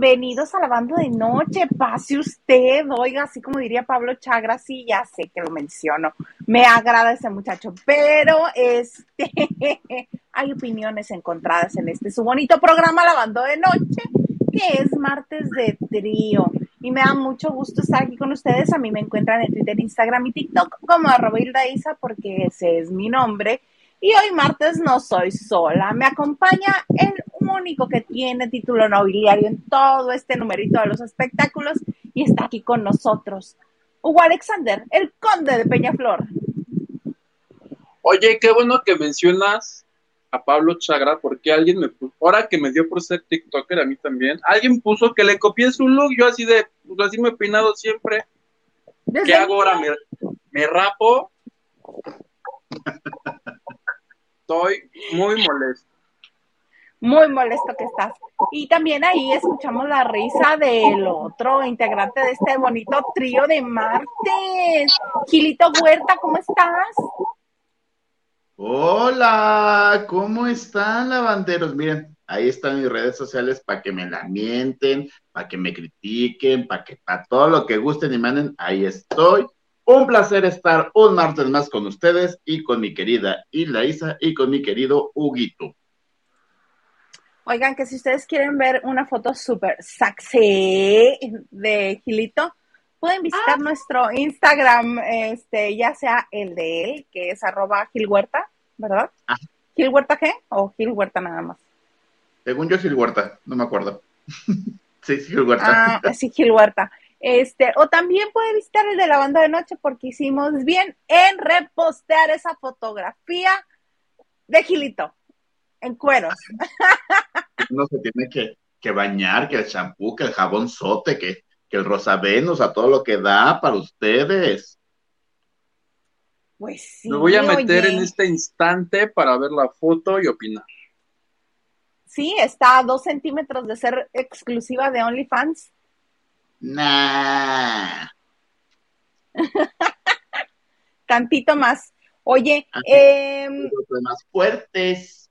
Bienvenidos a la banda de noche, pase usted, oiga, así como diría Pablo Chagra, sí, ya sé que lo menciono, me agrada ese muchacho, pero este, hay opiniones encontradas en este su bonito programa La Banda de Noche, que es martes de trío, y me da mucho gusto estar aquí con ustedes, a mí me encuentran en Twitter, Instagram y TikTok como arroba Isa, porque ese es mi nombre, y hoy martes no soy sola, me acompaña el único que tiene título nobiliario en todo este numerito de los espectáculos y está aquí con nosotros. Hugo Alexander, el conde de Peñaflor. Oye, qué bueno que mencionas a Pablo Chagra, porque alguien me puso, ahora que me dio por ser TikToker a mí también, alguien puso que le copié su look, yo así de, pues así me he peinado siempre. ¿Qué hago ahora? ¿Me, me rapo? Estoy muy molesto. Muy molesto que estás. Y también ahí escuchamos la risa del otro integrante de este bonito trío de martes. Gilito Huerta, ¿cómo estás? Hola, ¿cómo están lavanderos? Miren, ahí están mis redes sociales para que me la mienten, para que me critiquen, para que para todo lo que gusten y manden, ahí estoy. Un placer estar un martes más con ustedes y con mi querida Hilda Isa y con mi querido Huguito. Oigan, que si ustedes quieren ver una foto súper sexy de Gilito, pueden visitar ah. nuestro Instagram, este, ya sea el de él, que es arroba Gilhuerta, ¿verdad? Ah. ¿Gil Huerta qué? ¿O Gil Huerta nada más? Según yo, Gil Huerta, no me acuerdo. sí, Gil Huerta. Ah, sí, Gil Huerta. Este, o también puede visitar el de la banda de noche porque hicimos bien en repostear esa fotografía de Gilito en cueros. No se tiene que, bañar, que el champú, que el jabón sote, que, que el rosavenus, a todo lo que da para ustedes. Pues sí. Me voy a meter en este instante para ver la foto y opinar. Sí, está a dos centímetros de ser exclusiva de OnlyFans. Nah. Tantito más. Oye, eh, más fuertes.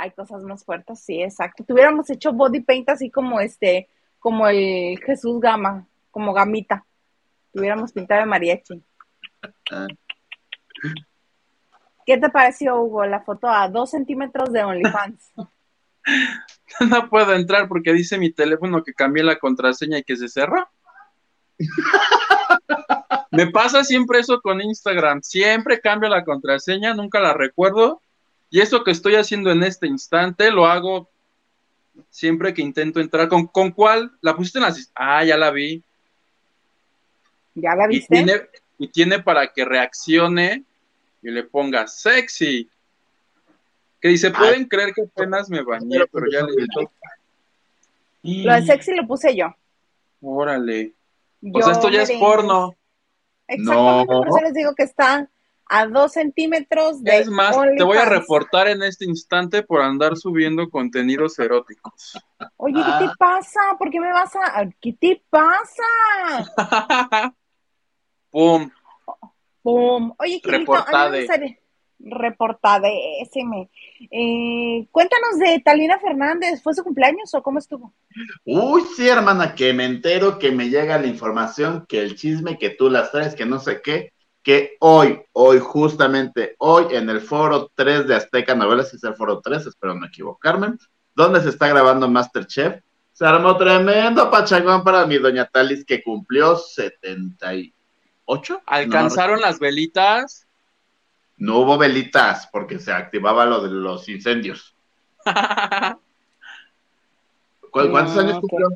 Hay cosas más fuertes, sí, exacto. Tuviéramos hecho body paint así como este, como el Jesús Gama, como gamita. Tuviéramos pintado de mariachi. ¿Qué te pareció, Hugo, la foto a dos centímetros de OnlyFans? no puedo entrar porque dice mi teléfono que cambié la contraseña y que se cerró. Me pasa siempre eso con Instagram. Siempre cambio la contraseña, nunca la recuerdo. Y eso que estoy haciendo en este instante lo hago siempre que intento entrar. ¿Con, con cuál? ¿La pusiste en la... Ah, ya la vi. ¿Ya la viste? Y tiene, y tiene para que reaccione y le ponga sexy. Que dice, pueden creer que apenas me bañé, pero ya le dije. Lo de sexy lo puse yo. Órale. pues esto ya es porno. Exactamente, por eso les digo que está a dos centímetros de. Es más, te voy a reportar en este instante por andar subiendo contenidos eróticos. Oye, ¿qué te pasa? ¿Por qué me vas a.? ¿Qué te pasa? ¡Pum! ¡Pum! Oye, ¿qué Reportade reportadéseme. Eh, cuéntanos de Talina Fernández, ¿fue su cumpleaños o cómo estuvo? Uy, sí, hermana, que me entero que me llega la información, que el chisme que tú las traes, que no sé qué, que hoy, hoy, justamente hoy, en el foro 3 de Azteca Novelas, es el foro 3, espero no equivocarme, donde se está grabando Masterchef, se armó tremendo pachangón para mi doña Talis, que cumplió 78. ¿Alcanzaron las velitas? no hubo velitas porque se activaba lo de los incendios. ¿Cuántos años cumplió?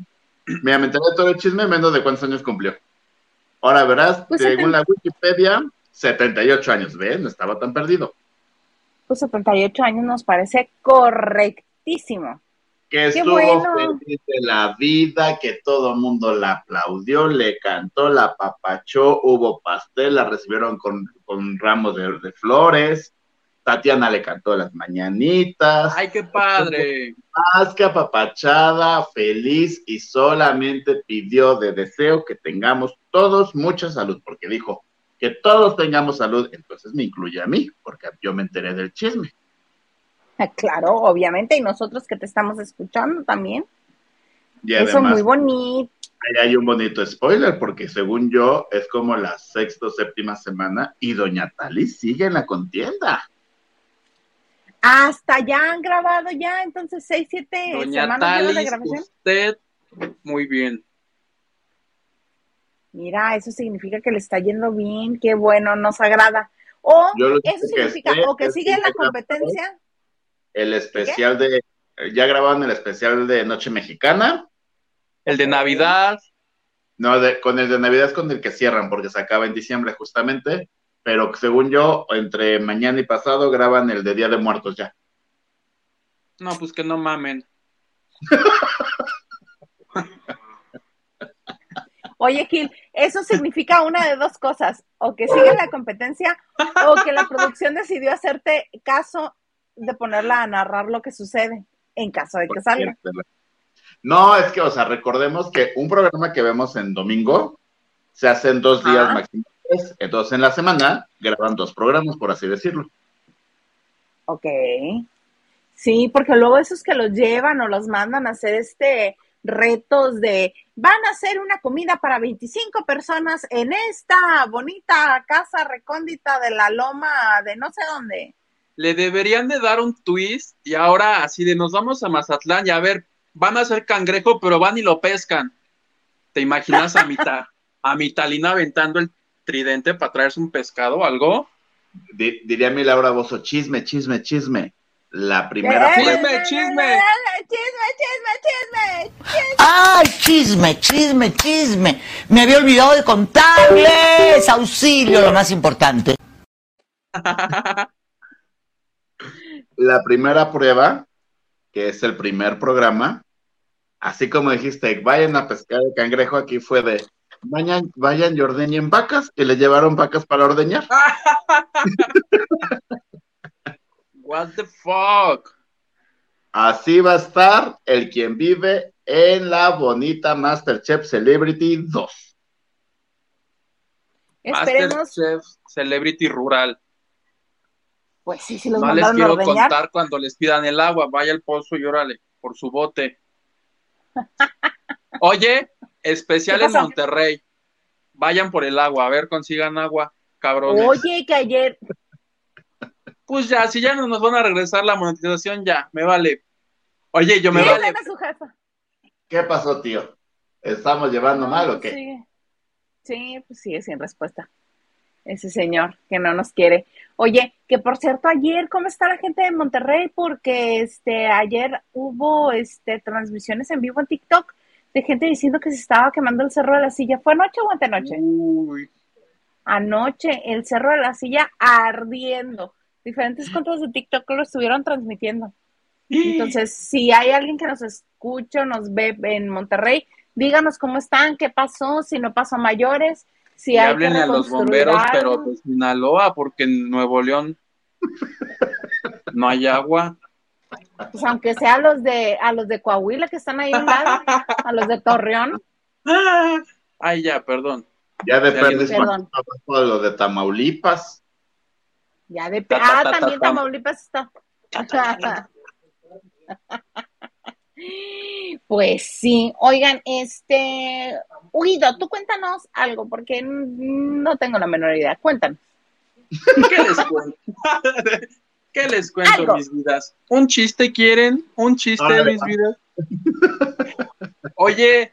Me Me de todo el chisme menos de cuántos años cumplió. Ahora verás, pues según la Wikipedia, 78 años, ¿ves? No estaba tan perdido. Pues 78 años nos parece correctísimo que estuvo feliz de la vida, que todo el mundo la aplaudió, le cantó, la papachó, hubo pastel, la recibieron con, ramos de, flores, Tatiana le cantó las mañanitas. ¡Ay, qué padre! Más que apapachada, feliz y solamente pidió de deseo que tengamos todos mucha salud, porque dijo que todos tengamos salud, entonces me incluye a mí, porque yo me enteré del chisme. Claro, obviamente, y nosotros que te estamos escuchando también. Y Eso además, muy bonito. ahí hay un bonito spoiler, porque según yo, es como la sexta o séptima semana y Doña Tali sigue en la contienda. Hasta ya han grabado ya, entonces seis, siete Doña semanas lleva de Talis, grabación. usted, muy bien. Mira, eso significa que le está yendo bien, qué bueno, nos agrada. O Yo lo eso que significa, sé o que sigue que en la competencia. El especial de, ya grabaron el especial de Noche Mexicana. El de Navidad, No, de- con el de Navidad es con el que cierran, porque se acaba en diciembre justamente. Pero según yo, entre mañana y pasado graban el de Día de Muertos ya. no, pues que no mamen. Oye, Gil, eso significa una de dos cosas, o que sigue la competencia, o que la producción decidió hacerte caso de ponerla a narrar lo que sucede, en caso de que salga. No, es que, o sea, recordemos que un programa que vemos en domingo se hace en dos días Ah. máximo. Entonces, en la semana graban dos programas, por así decirlo. Ok. Sí, porque luego esos que los llevan o los mandan a hacer este retos de van a hacer una comida para 25 personas en esta bonita casa recóndita de la loma de no sé dónde. Le deberían de dar un twist y ahora así de nos vamos a Mazatlán y a ver, van a hacer cangrejo, pero van y lo pescan. ¿Te imaginas a mitad, a Mitalina aventando el tridente para traerse un pescado o algo? Di- diría mi Laura Bozo, chisme, chisme, chisme. La primera ¡Eh, prueba. Chisme, chisme. Chisme, chisme, chisme. ¡Ay, chisme, chisme, chisme! Me había olvidado de contarles. Auxilio, lo más importante. La primera prueba, que es el primer programa, así como dijiste, vayan a pescar el cangrejo, aquí fue de vayan, vayan y ordeñen vacas, y le llevaron vacas para ordeñar. What the fuck? Así va a estar el quien vive en la bonita Masterchef Celebrity 2. Esperemos, Masterchef Celebrity Rural. pues sí, si los No les quiero ordeñar. contar cuando les pidan el agua, vaya al pozo y órale, por su bote. Oye, especial ¿Qué en? Monterrey. Vayan por el agua, a ver, consigan agua, cabrones. Oye, que ayer, Pues ya, si ya no nos van a regresar la monetización, ya, me vale. Oye, yo me ¿Qué vale. gana su jefa? ¿Qué pasó, tío? ¿Estamos llevando mal o qué? Sí. Sí, pues sigue sin respuesta. Ese señor que no nos quiere. Oye, que por cierto, ayer, ¿cómo está la gente de Monterrey? Porque este ayer hubo este transmisiones en vivo en TikTok de gente diciendo que se estaba quemando el cerro de la silla. ¿Fue anoche o antenoche? Uy, Anoche, el cerro de la silla ardiendo. Diferentes cuentas de TikTok lo estuvieron transmitiendo. Entonces, si hay alguien que nos escucha, o nos ve en Monterrey, díganos cómo están, qué pasó, si no pasó a mayores, si y hay háblenle a los bomberos, pero de Sinaloa, porque en Nuevo León no hay agua. Pues aunque sea a los de a los de Coahuila que están ahí a un lado, a los de Torreón, Ah, Ay, ya, perdón. Ya de Ya, perdiz perdón. con lo de Tamaulipas. ya de Ta, ta, ah, ta, ta, también ta. Tamaulipas está. Pues sí, oigan, este, Guido, tú cuéntanos algo, porque no tengo la menor idea. Cuéntanos. ¿Qué les cuento? ¿Qué les cuento, Algo. mis vidas? ¿Un chiste quieren? ¿Un chiste, Ah, mis vidas? Oye,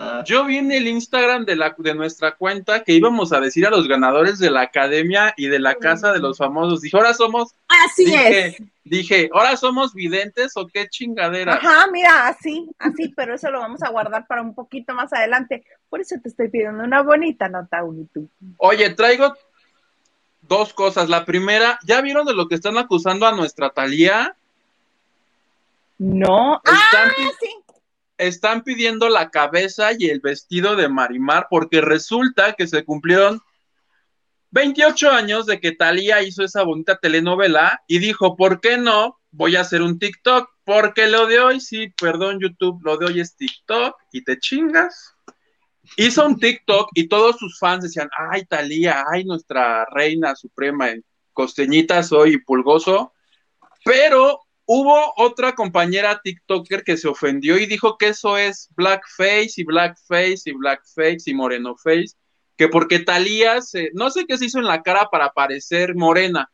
Ah, yo vi en el Instagram de, la, de nuestra cuenta que íbamos a decir a los ganadores de la academia y de la casa de los famosos. Dije, ahora somos, Así dije, es. dije, ahora somos videntes o qué chingadera. Ajá, mira, así, así, pero eso lo vamos a guardar para un poquito más adelante. Por eso te estoy pidiendo una bonita nota, Unitú. Oye, traigo dos cosas. La primera, ¿ya vieron de lo que están acusando a nuestra Talía? No, ah, Están, pi- sí. están pidiendo la cabeza y el vestido de Marimar porque resulta que se cumplieron 28 años de que Talía hizo esa bonita telenovela y dijo, ¿por qué no? Voy a hacer un TikTok, porque lo de hoy, sí, perdón YouTube, lo de hoy es TikTok y te chingas. Hizo un TikTok y todos sus fans decían, ay Talía, ay nuestra reina suprema, costeñita soy y pulgoso. Pero hubo otra compañera TikToker que se ofendió y dijo que eso es blackface y blackface y blackface y moreno face, que porque Talía se, no sé qué se hizo en la cara para parecer morena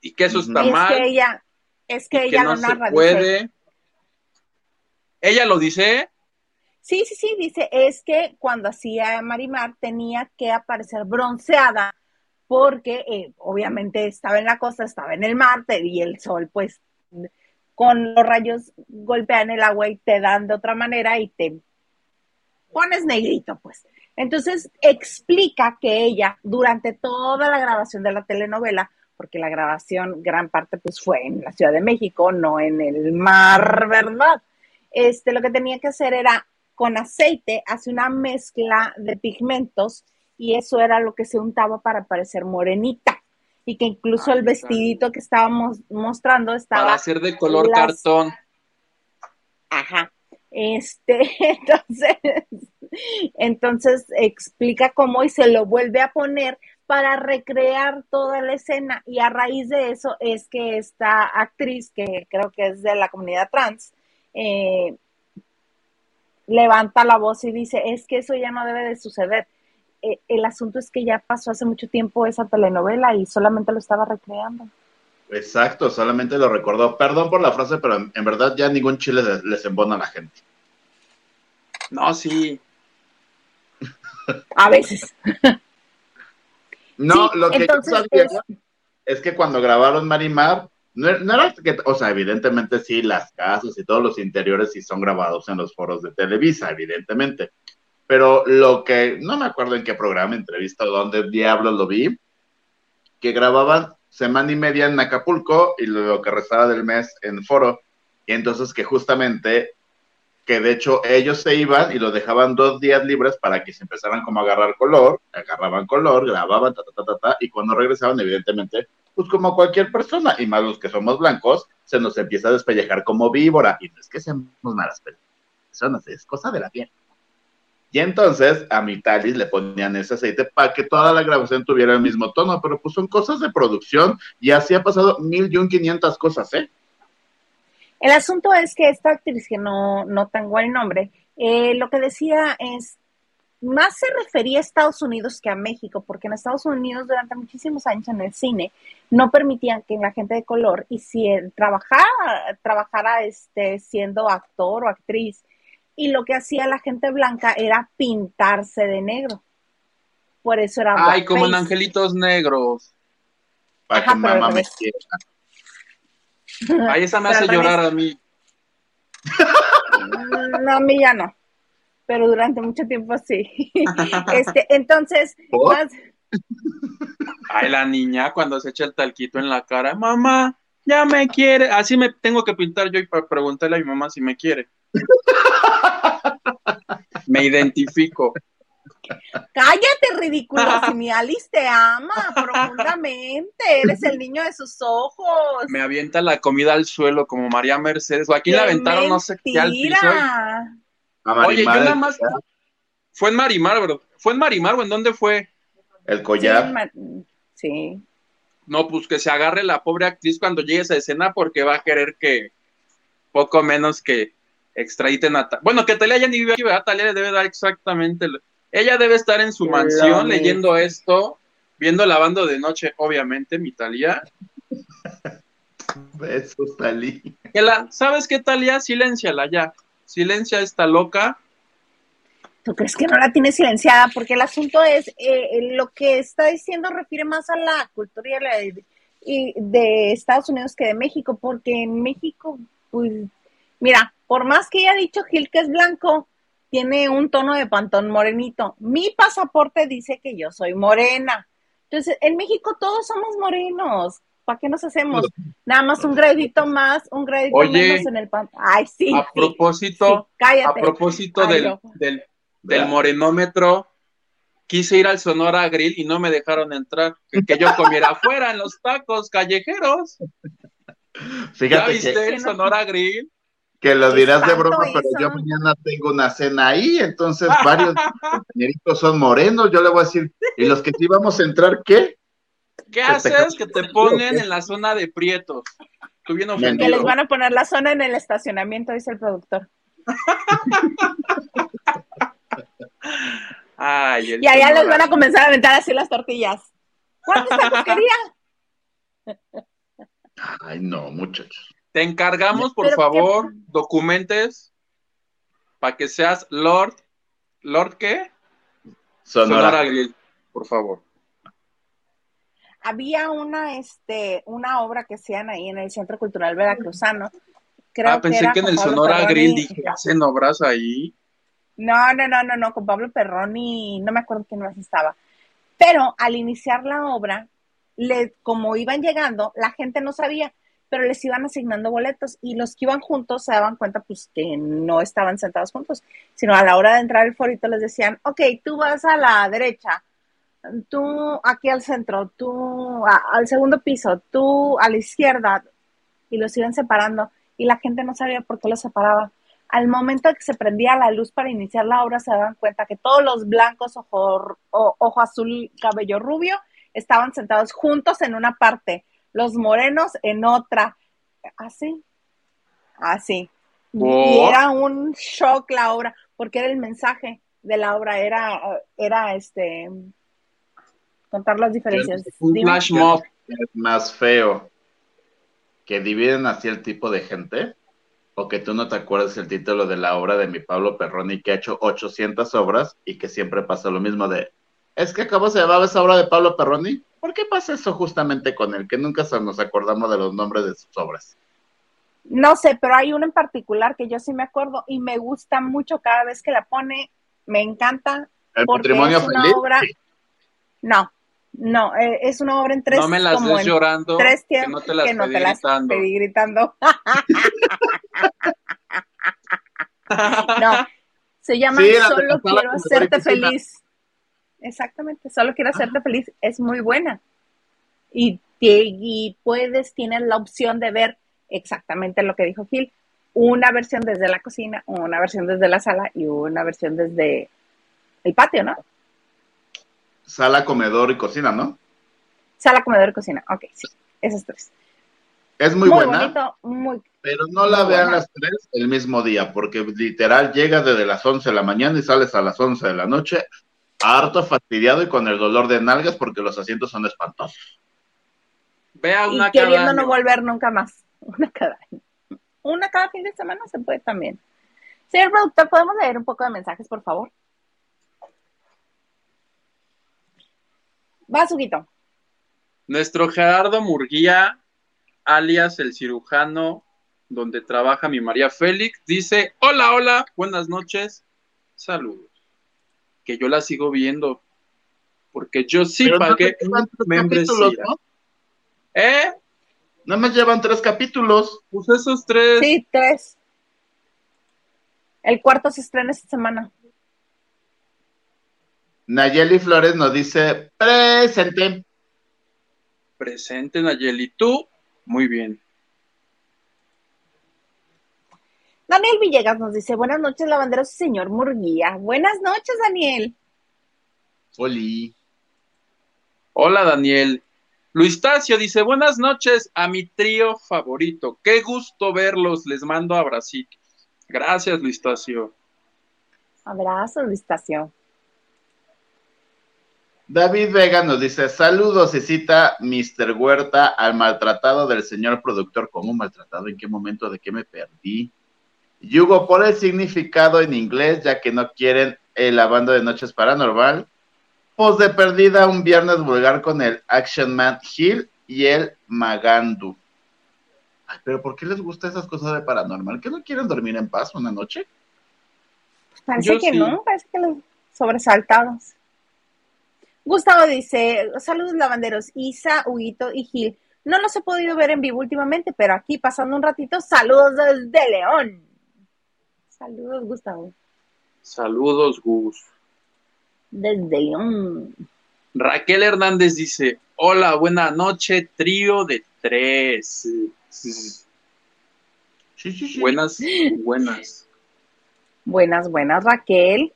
y que eso está es mal. que ella, es que y ella no lo dice, puede. Ella lo dice, Sí, sí, sí, dice, es que cuando hacía Marimar tenía que aparecer bronceada porque eh, obviamente estaba en la costa, estaba en el mar y el sol pues con los rayos golpean el agua y te dan de otra manera y te pones negrito pues. Entonces explica que ella durante toda la grabación de la telenovela, porque la grabación gran parte pues fue en la Ciudad de México, no en el mar, ¿verdad? Este, lo que tenía que hacer era con aceite, hace una mezcla de pigmentos y eso era lo que se untaba para parecer morenita. Y que incluso el vestidito que estábamos mostrando estaba para hacer de color las- cartón. Ajá. Este, entonces, entonces explica cómo y se lo vuelve a poner para recrear toda la escena. Y a raíz de eso es que esta actriz, que creo que es de la comunidad trans, eh, levanta la voz y dice, es que eso ya no debe de suceder. Eh, el asunto es que ya pasó hace mucho tiempo esa telenovela y solamente lo estaba recreando. Exacto, solamente lo recordó. Perdón por la frase, pero en, en verdad ya ningún chile les, les embona a la gente. No, sí. A veces. No, Sí, lo que entonces yo sabía es- es que cuando grabaron Marimar, no, era- no era que, o sea, evidentemente sí, las casas y todos los interiores sí son grabados en los foros de Televisa, evidentemente. Pero lo que, no me acuerdo en qué programa, entrevista o dónde diablos lo vi, que grababan semana y media en Acapulco y lo que restaba del mes en foro. Y entonces que justamente, que de hecho ellos se iban y lo dejaban dos días libres para que se empezaran como a agarrar color, agarraban color, grababan, ta, ta, ta, ta, ta, y cuando regresaban, evidentemente, pues como cualquier persona, y más los que somos blancos, se nos empieza a despellejar como víbora, y no es que seamos malas personas, es cosa de la piel. Y entonces a mi Talis le ponían ese aceite para que toda la grabación tuviera el mismo tono, pero pues son cosas de producción y así ha pasado mil y un quinientas cosas, ¿eh? El asunto es que esta actriz, que no, no tengo el nombre, eh, lo que decía es, más se refería a Estados Unidos que a México, porque en Estados Unidos durante muchísimos años en el cine no permitían que la gente de color hiciera, trabajara, trabajara este, siendo actor o actriz. Y lo que hacía la gente blanca era pintarse de negro. Por eso era Ay, como en. Angelitos Negros. Para Ajá, que mamá me quiera. Ay, esa me Pero hace llorar a mí. No, a mí ya no. Pero durante mucho tiempo sí. Este, entonces, ¿Por? más- Ay, la niña cuando se echa el talquito en la cara, mamá, ya me quiere. Así me tengo que pintar yo y para preguntarle a mi mamá si me quiere. Me identifico. cállate, ridículo. Si mi Alice te ama profundamente, eres el niño de sus ojos. Me avienta la comida al suelo como María Mercedes. O aquí la ¡Qué aventaron, no sé qué al piso. mentira! A Oye, yo nada más. Fue en Marimar, bro. ¿Fue en Marimar o en dónde fue? El collar. sí. No, pues que se agarre la pobre actriz cuando llegue a esa escena porque va a querer que poco menos que extraditen a... Bueno, que Talia ya ni vive aquí, ¿verdad? Talia le debe dar exactamente... lo- Ella debe estar en su mansión leyendo esto, viendo Lavando de Noche, obviamente, mi Talia. Besos. Que la, ¿Sabes qué, Talia? Silénciala ya. Silencia esta loca. ¿Tú crees que no la tiene silenciada? Porque el asunto es, eh, lo que está diciendo refiere más a la cultura y y de Estados Unidos que de México, porque en México, pues, mira, por más que haya dicho Gil que es blanco, tiene un tono de pantón morenito. Mi pasaporte dice que yo soy morena. Entonces, en México todos somos morenos. ¿Para qué nos hacemos? Nada más un gradito más, un gradito Oye, menos en el pantón. Ay, sí. a propósito, sí, cállate. A propósito Ay, del, no. del, del morenómetro, quise ir al Sonora Grill y no me dejaron entrar. Que, que yo comiera afuera en los tacos callejeros. ¿Ya Fíjate viste que, el Sonora Grill? que lo dirás de broma, pero yo mañana tengo una cena ahí, entonces varios compañeritos son morenos. Yo le voy a decir, ¿y los que sí vamos a entrar qué? ¿Qué haces que te ponen en la zona de prietos? Tú bien Que les van a poner la zona en el estacionamiento, dice el productor. Ay, el Y allá les Sonora. van a comenzar a aventar así las tortillas. ¿Cuántos tacos quería? Ay, no, muchachos. Te encargamos, por Pero favor, documentes para que seas Lord. ¿Lord qué? Sonora. Grill, por favor. Había una, este, una obra que hacían ahí en el Centro Cultural Veracruzano. Creo ah, pensé era que en el Sonora. Grill dije, hacen obras ahí. No, no, no, no, no, con Pablo Perroni, no me acuerdo quién más estaba. Pero al iniciar la obra, le, como iban llegando, la gente no sabía, pero les iban asignando boletos y los que iban juntos se daban cuenta pues que no estaban sentados juntos, sino a la hora de entrar al forito les decían, ok, tú vas a la derecha, tú aquí al centro, tú a- al segundo piso, tú a la izquierda, y los iban separando y la gente no sabía por qué los separaba. Al momento que se prendía la luz para iniciar la obra, se daban cuenta que todos los blancos, ojo, o- ojo azul, cabello rubio, estaban sentados juntos en una parte, los morenos en otra. Así, así. Y era un shock la obra, porque era el mensaje de la obra, era, era este, contar las diferencias. Un Dime. flash mob. Es más feo que dividen así el tipo de gente o que tú no te acuerdas el título de la obra de mi Pablo Perroni que ha hecho 800 obras y que siempre pasa lo mismo de es que acabo se llamaba esa obra de Pablo Perroni ¿por qué pasa eso justamente con él? que nunca nos acordamos de los nombres de sus obras No sé, pero hay una en particular que yo sí me acuerdo y me gusta mucho cada vez que la pone, me encanta. el Porque matrimonio es una feliz obra- sí. No, no, eh, es una obra en tres, no me las como des llorando, tres que tiempos no te las que no pedí te las gritando. pedí gritando. No, se llama Sí, Solo quiero hacerte feliz. Exactamente, solo quiero hacerte feliz. Es muy buena. Y, te- y puedes, tienes la opción de ver exactamente lo que dijo Gil. Una versión desde la cocina, una versión desde la sala y una versión desde el patio, ¿no? Sala comedor y cocina ¿no? Sala, comedor y cocina. Ok, sí, esas tres. es muy, Muy, buena bonito, muy... Pero no la vean buena. las tres el mismo día, porque literal llegas desde las 11 de la mañana y sales a las 11 de la noche, harto fastidiado y con el dolor de nalgas porque los asientos son espantosos. Vea Y una cada queriendo no año. volver nunca más. Una cada año. Una cada fin de semana se puede también. Señor productor, ¿podemos leer un poco de mensajes, por favor? Va, Suguito. Nuestro Gerardo Murguía, alias el cirujano, donde trabaja mi María Félix, dice, hola, hola, buenas noches, saludos. Que yo la sigo viendo, porque yo sí Pero no pagué tres membresía. capítulos, ¿no? ¿Eh? No me llevan tres capítulos. Pues esos tres. Sí, tres. El cuarto se estrena esta semana. Nayeli Flores nos dice, presente. Presente, Nayeli. Tú, muy bien. Daniel Villegas nos dice, buenas noches, lavanderos y señor Murguía. Buenas noches, Daniel. Oli. Hola, Daniel. Luis Tacio dice, buenas noches a mi trío favorito. Qué gusto verlos. Les mando abracitos. Gracias, Luis Tacio. Abrazo, Listacio. David Vega nos dice, saludos y cita Mr. Huerta al maltratado del señor productor. ¿Cómo maltratado? ¿En qué momento? ¿De qué me perdí? Yugo, por el significado en inglés, ya que no quieren eh, la banda de Noches Paranormal. Pues de perdida un viernes vulgar con el Action Man Hill y el Magandu. Ay, pero ¿por qué les gusta esas cosas de paranormal? ¿Que no quieren dormir en paz una noche? Pues parece Yo que sí. no, parece que los sobresaltados. Gustavo dice, saludos lavanderos, Isa, Huguito y Gil. No los he podido ver en vivo últimamente, pero aquí pasando un ratito, saludos desde León. Saludos, Gustavo. Saludos, Gus. Desde León. Raquel Hernández dice, hola, buena noche, trío de tres. Sí, sí, sí. Buenas, buenas. Buenas, buenas, Raquel.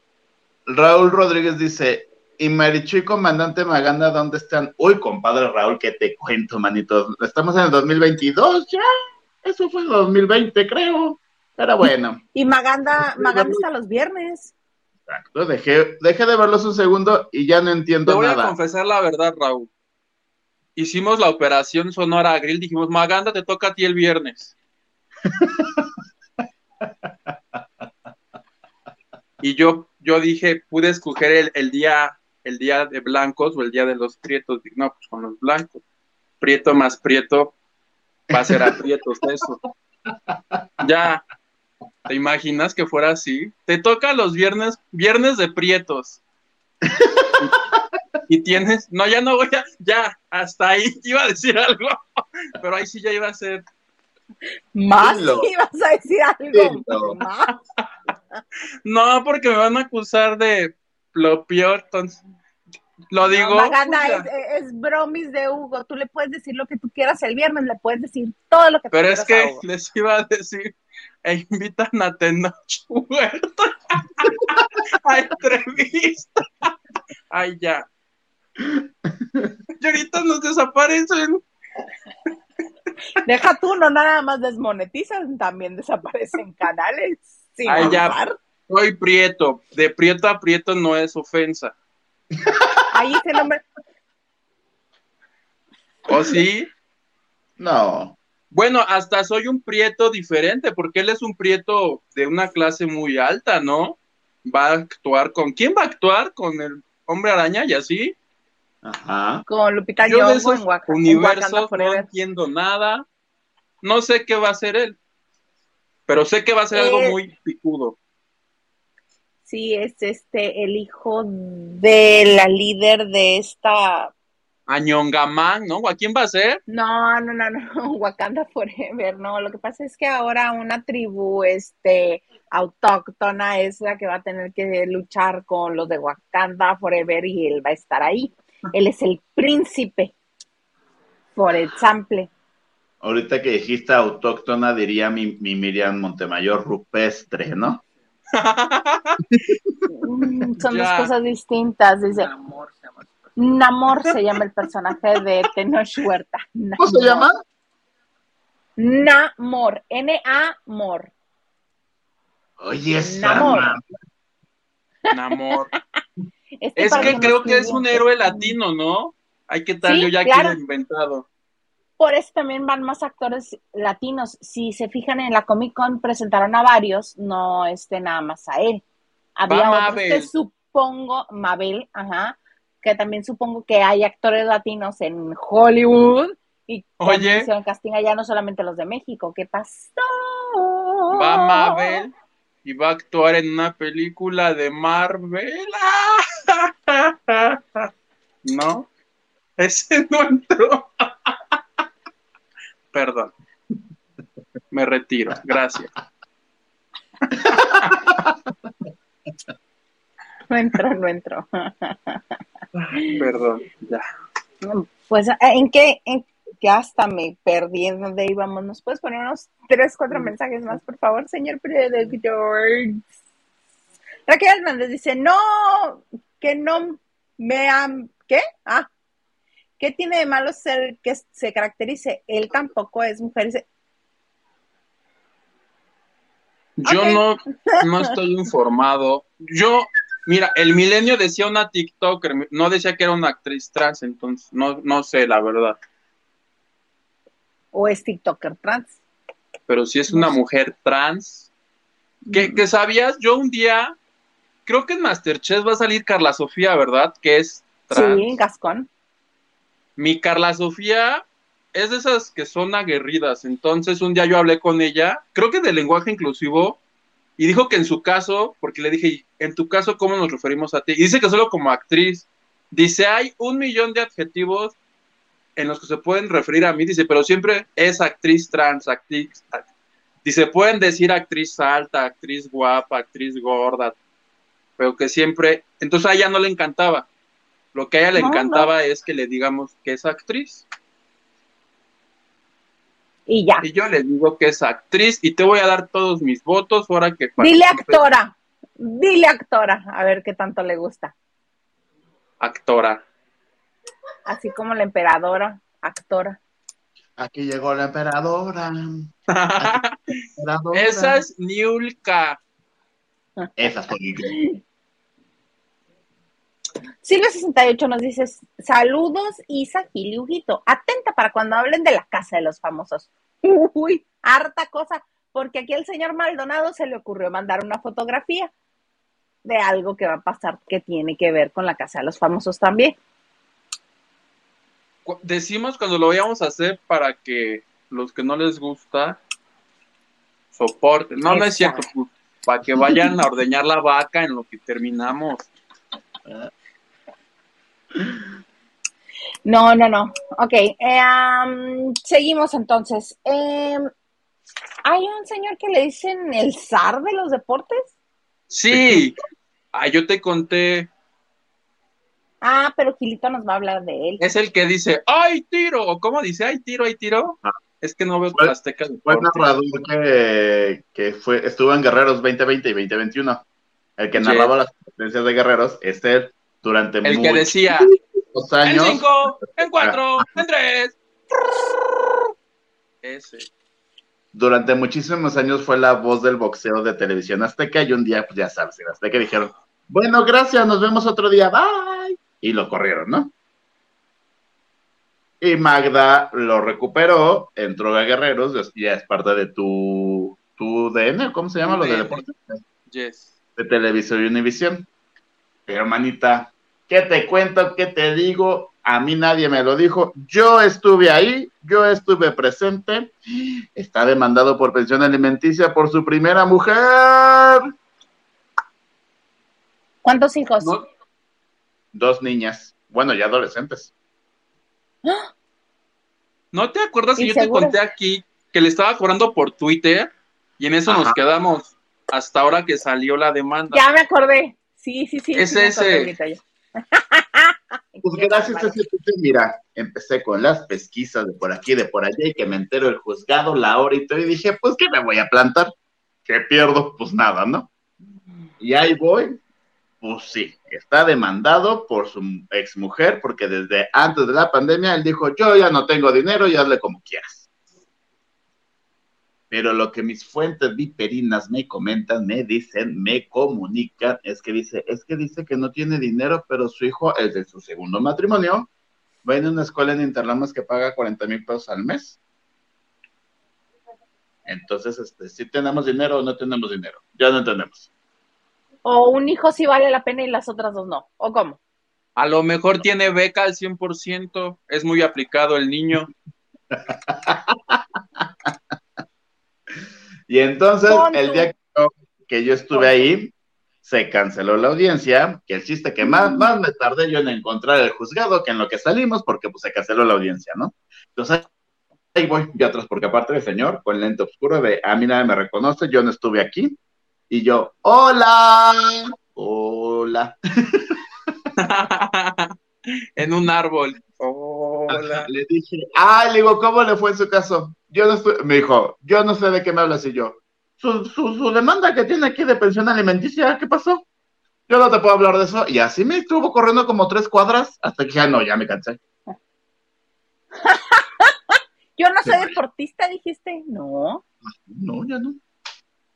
Raúl Rodríguez dice, y Marichu y Comandante Maganda, ¿dónde están? Uy, compadre Raúl, que te cuento, manito. Estamos en el 2022 ya. Eso fue en 2020, creo. Pero bueno. Y Maganda, Maganda está los viernes. Exacto. Dejé, dejé de verlos un segundo y ya no entiendo Te voy nada. a confesar la verdad, Raúl. Hicimos la operación Sonora Grill, dijimos, Maganda, te toca a ti el viernes. y yo, yo dije, pude escoger el, el día, el día de blancos o el día de los prietos. No, pues con los blancos. Prieto más prieto va a ser a prietos eso. Ya, ¿te imaginas que fuera así? Te toca los viernes, viernes de prietos. Y tienes, no, ya no voy a, ya, hasta ahí iba a decir algo, pero ahí sí ya iba a ser, Más Dilo. ibas a decir Dilo. algo. Más. no, porque me van a acusar de lo peor, entonces, lo digo. No, Maganda es, es bromis de Hugo. Tú le puedes decir lo que tú quieras el viernes, le puedes decir todo lo que tú Pero es quieras a que Hugo. les iba a decir, e invitan a Tenoch Huerta a entrevista. Ay, ya. Y ahorita nos desaparecen. Deja tú, no nada más desmonetizan, también desaparecen canales. Sin Ay, ya. Soy prieto. De prieto a prieto no es ofensa. Ahí ese nombre. ¿O sí? No. Bueno, hasta soy un prieto diferente, porque él es un prieto de una clase muy alta, ¿no? Va a actuar con. ¿Quién va a actuar? ¿Con el hombre araña y así? Ajá. Con Lupita Yo de esos en Wakanda universos no entiendo nada. No sé qué va a hacer él. Pero sé que va a ser algo Eh, muy picudo. Sí, es este el hijo de la líder de esta. A Ñongamán, ¿no? ¿A quién va a ser? No, no, no, no, Wakanda Forever. No, lo que pasa es que ahora una tribu este autóctona es la que va a tener que luchar con los de Wakanda Forever y él va a estar ahí. Él es el príncipe. Por example. Ahorita que dijiste autóctona, diría mi, mi Miriam Montemayor rupestre, ¿no? Mm, Son Ya. dos cosas distintas. Dice, Amor se llama. Namor se llama el personaje de Tenoch Huerta. ¿Cómo se Namor. llama? Namor. N-A-Mor. Oye, esa Namor. Namor. Este Es que creo que es un héroe latino, ¿no? Hay que tal, Sí, yo ya claro. quiero inventado. Por eso también van más actores latinos. Si se fijan en la Comic Con, presentaron a varios, no este nada más a él. Había Va otros Mabel. que supongo, Mabel, ajá, que también supongo que hay actores latinos en Hollywood y Oye. hicieron casting allá, no solamente los de México. ¿Qué pasó? Va Mabel y va a actuar en una película de Marvel. ¿No? Ese no entró. Perdón. Me retiro. Gracias. No entró, no entró. Perdón. Ya. Pues, ¿en qué? En que hasta me perdí en dónde íbamos. ¿Nos puedes poner unos tres, cuatro Mm. mensajes más, por favor, señor productor? Raquel Hernández dice, no, que no me am... ¿Qué? Ah, ¿qué tiene de malo ser que se caracterice? Él tampoco es mujer. Yo no, no estoy informado. Yo, mira, el milenio decía una TikToker, no decía que era una actriz trans, entonces no, no sé la verdad. o es TikToker trans. Pero si es una mujer trans, que, que sabías, yo un día, creo que en Masterchef va a salir Carla Sofía, ¿verdad? Que es trans. Sí, Gascón. Mi Carla Sofía es de esas que son aguerridas. Entonces, un día yo hablé con ella, creo que de lenguaje inclusivo, y dijo que en su caso, porque le dije, en tu caso, ¿cómo nos referimos a ti? Y dice que solo como actriz. Dice, hay un millón de adjetivos en los que se pueden referir a mí. Dice, pero siempre es actriz trans, actriz. act- Dice, pueden decir actriz alta, actriz guapa, actriz gorda, pero que siempre. Entonces a ella no le encantaba. Lo que a ella le No, encantaba es que le digamos que es actriz. Y ya. Y yo le digo que es actriz y te voy a dar todos mis votos ahora que Dile participe- actora. Dile actora. A ver qué tanto le gusta. Actora. Así como la emperadora, actora. Aquí llegó la emperadora. La emperadora. Esa es Niulka. Esa soy yo. Silvia68 nos dice, saludos Isa Gil y Huguito. Atenta para cuando hablen de la casa de los famosos. Uy, harta cosa, porque aquí al señor Maldonado se le ocurrió mandar una fotografía de algo que va a pasar que tiene que ver con la casa de los famosos también. Decimos cuando lo vayamos a hacer para que los que no les gusta soporten. No, no es cierto. Exacto. para que vayan a ordeñar la vaca en lo que terminamos. No, no, no. Ok, eh, am, seguimos entonces. Em, Hay un señor que le dicen el zar de los deportes. Sí. Ah, yo te conté. Ah, pero Gilito nos va a hablar de él. Es el que dice, ¡ay, tiro! ¿O cómo dice, ¡ay, tiro, ay, tiro! Ah. Es que no veo Fue- Azteca Fue narrador que, que fue, estuvo en Guerreros 2020 y 2021. El que Sí. narraba las competencias de Guerreros es él durante El que muchos decía, en años. cinco, en cuatro, en tres. Ese. Durante muchísimos años fue la voz del boxeo de televisión azteca y un día, pues ya sabes, en Azteca dijeron, bueno, gracias, nos vemos otro día, bye. Y lo corrieron, ¿no? Y Magda lo recuperó, entró a Guerreros, y ya es parte de tu, tu DN, ¿cómo se llama lo de deporte? Yes. de Televisión y Univisión. Pero, manita, ¿qué te cuento? ¿Qué te digo? A mí nadie me lo dijo. Yo estuve ahí, yo estuve presente. Está demandado por pensión alimenticia por su primera mujer. ¿Cuántos hijos? No, Dos niñas, bueno, ya adolescentes. ¿no te acuerdas que ¿Y yo te conté aquí que le estaba cobrando por Twitter y en eso nos quedamos hasta ahora que salió la demanda? Ya me acordé. Sí, sí, sí. Es sí ese. Pues gracias a ese Twitter, mira, empecé con las pesquisas de por aquí, de por allá, y que me entero el juzgado, la hora y todo, y dije, pues, ¿qué me voy a plantar? ¿Qué pierdo? Pues nada, ¿no? Y ahí voy, pues sí, está demandado por su exmujer, porque desde antes de la pandemia él dijo, yo ya no tengo dinero y hazle como quieras. Pero lo que mis fuentes viperinas me comentan, me dicen, me comunican, es que dice, es que dice que no tiene dinero, pero su hijo, el de su segundo matrimonio, va en una escuela en Interlamas que paga 40 mil pesos al mes. Entonces, este, si tenemos dinero o no tenemos dinero, ya no entendemos. O un hijo sí vale la pena y las otras dos no. ¿O cómo? A lo mejor tiene beca al 100%, es muy aplicado el niño. Y entonces, el día que yo, que yo estuve ahí, se canceló la audiencia, que el chiste que más, más me tardé yo en encontrar el juzgado que en lo que salimos, porque pues se canceló la audiencia, ¿no? Entonces, ahí voy yo atrás, porque aparte del señor, con lente oscuro de, a mí nadie me reconoce, yo no estuve aquí, y yo, hola, hola. en un árbol. Hola. Le dije, ah, le digo, ¿cómo le fue en su caso? Yo no estoy, me dijo, yo no sé de qué me hablas y yo, su, su, su demanda que tiene aquí de pensión alimenticia, ¿qué pasó? Yo no te puedo hablar de eso. Y así me estuvo corriendo como tres cuadras hasta que ya no, ya me cansé. Yo no soy Sí. deportista, dijiste. No. No, ya no.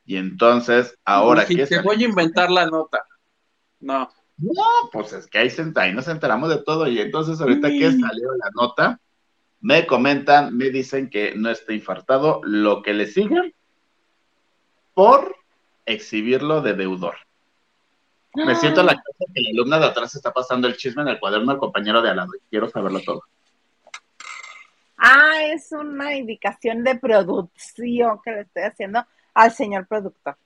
Y entonces, ahora que Dijiste, voy a inventar la nota. No. No, pues es que ahí, ahí nos enteramos de todo. Y entonces, ahorita que salió la nota, me comentan, me dicen que no está infartado, lo que le sigue por exhibirlo de deudor. Me siento la cosa que la alumna de atrás está pasando el chisme en el cuaderno al compañero de al lado y quiero saberlo todo. Ah, es una indicación de producción que le estoy haciendo al señor productor.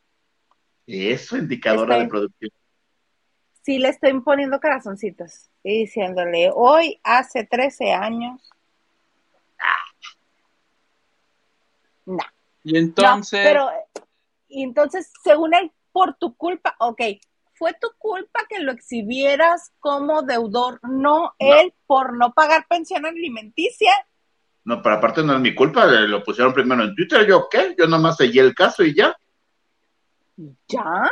Eso, indicadora de producción. Sí, le estoy poniendo corazoncitos y diciéndole, hoy hace 13 años. No. Y entonces, No, pero, y entonces, según él, por tu culpa, ok, fue tu culpa que lo exhibieras como deudor, no, él por no pagar pensión alimenticia. No, pero aparte no es mi culpa, le- lo pusieron primero en Twitter, yo qué, yo nomás seguí el caso y ya. ¿Ya?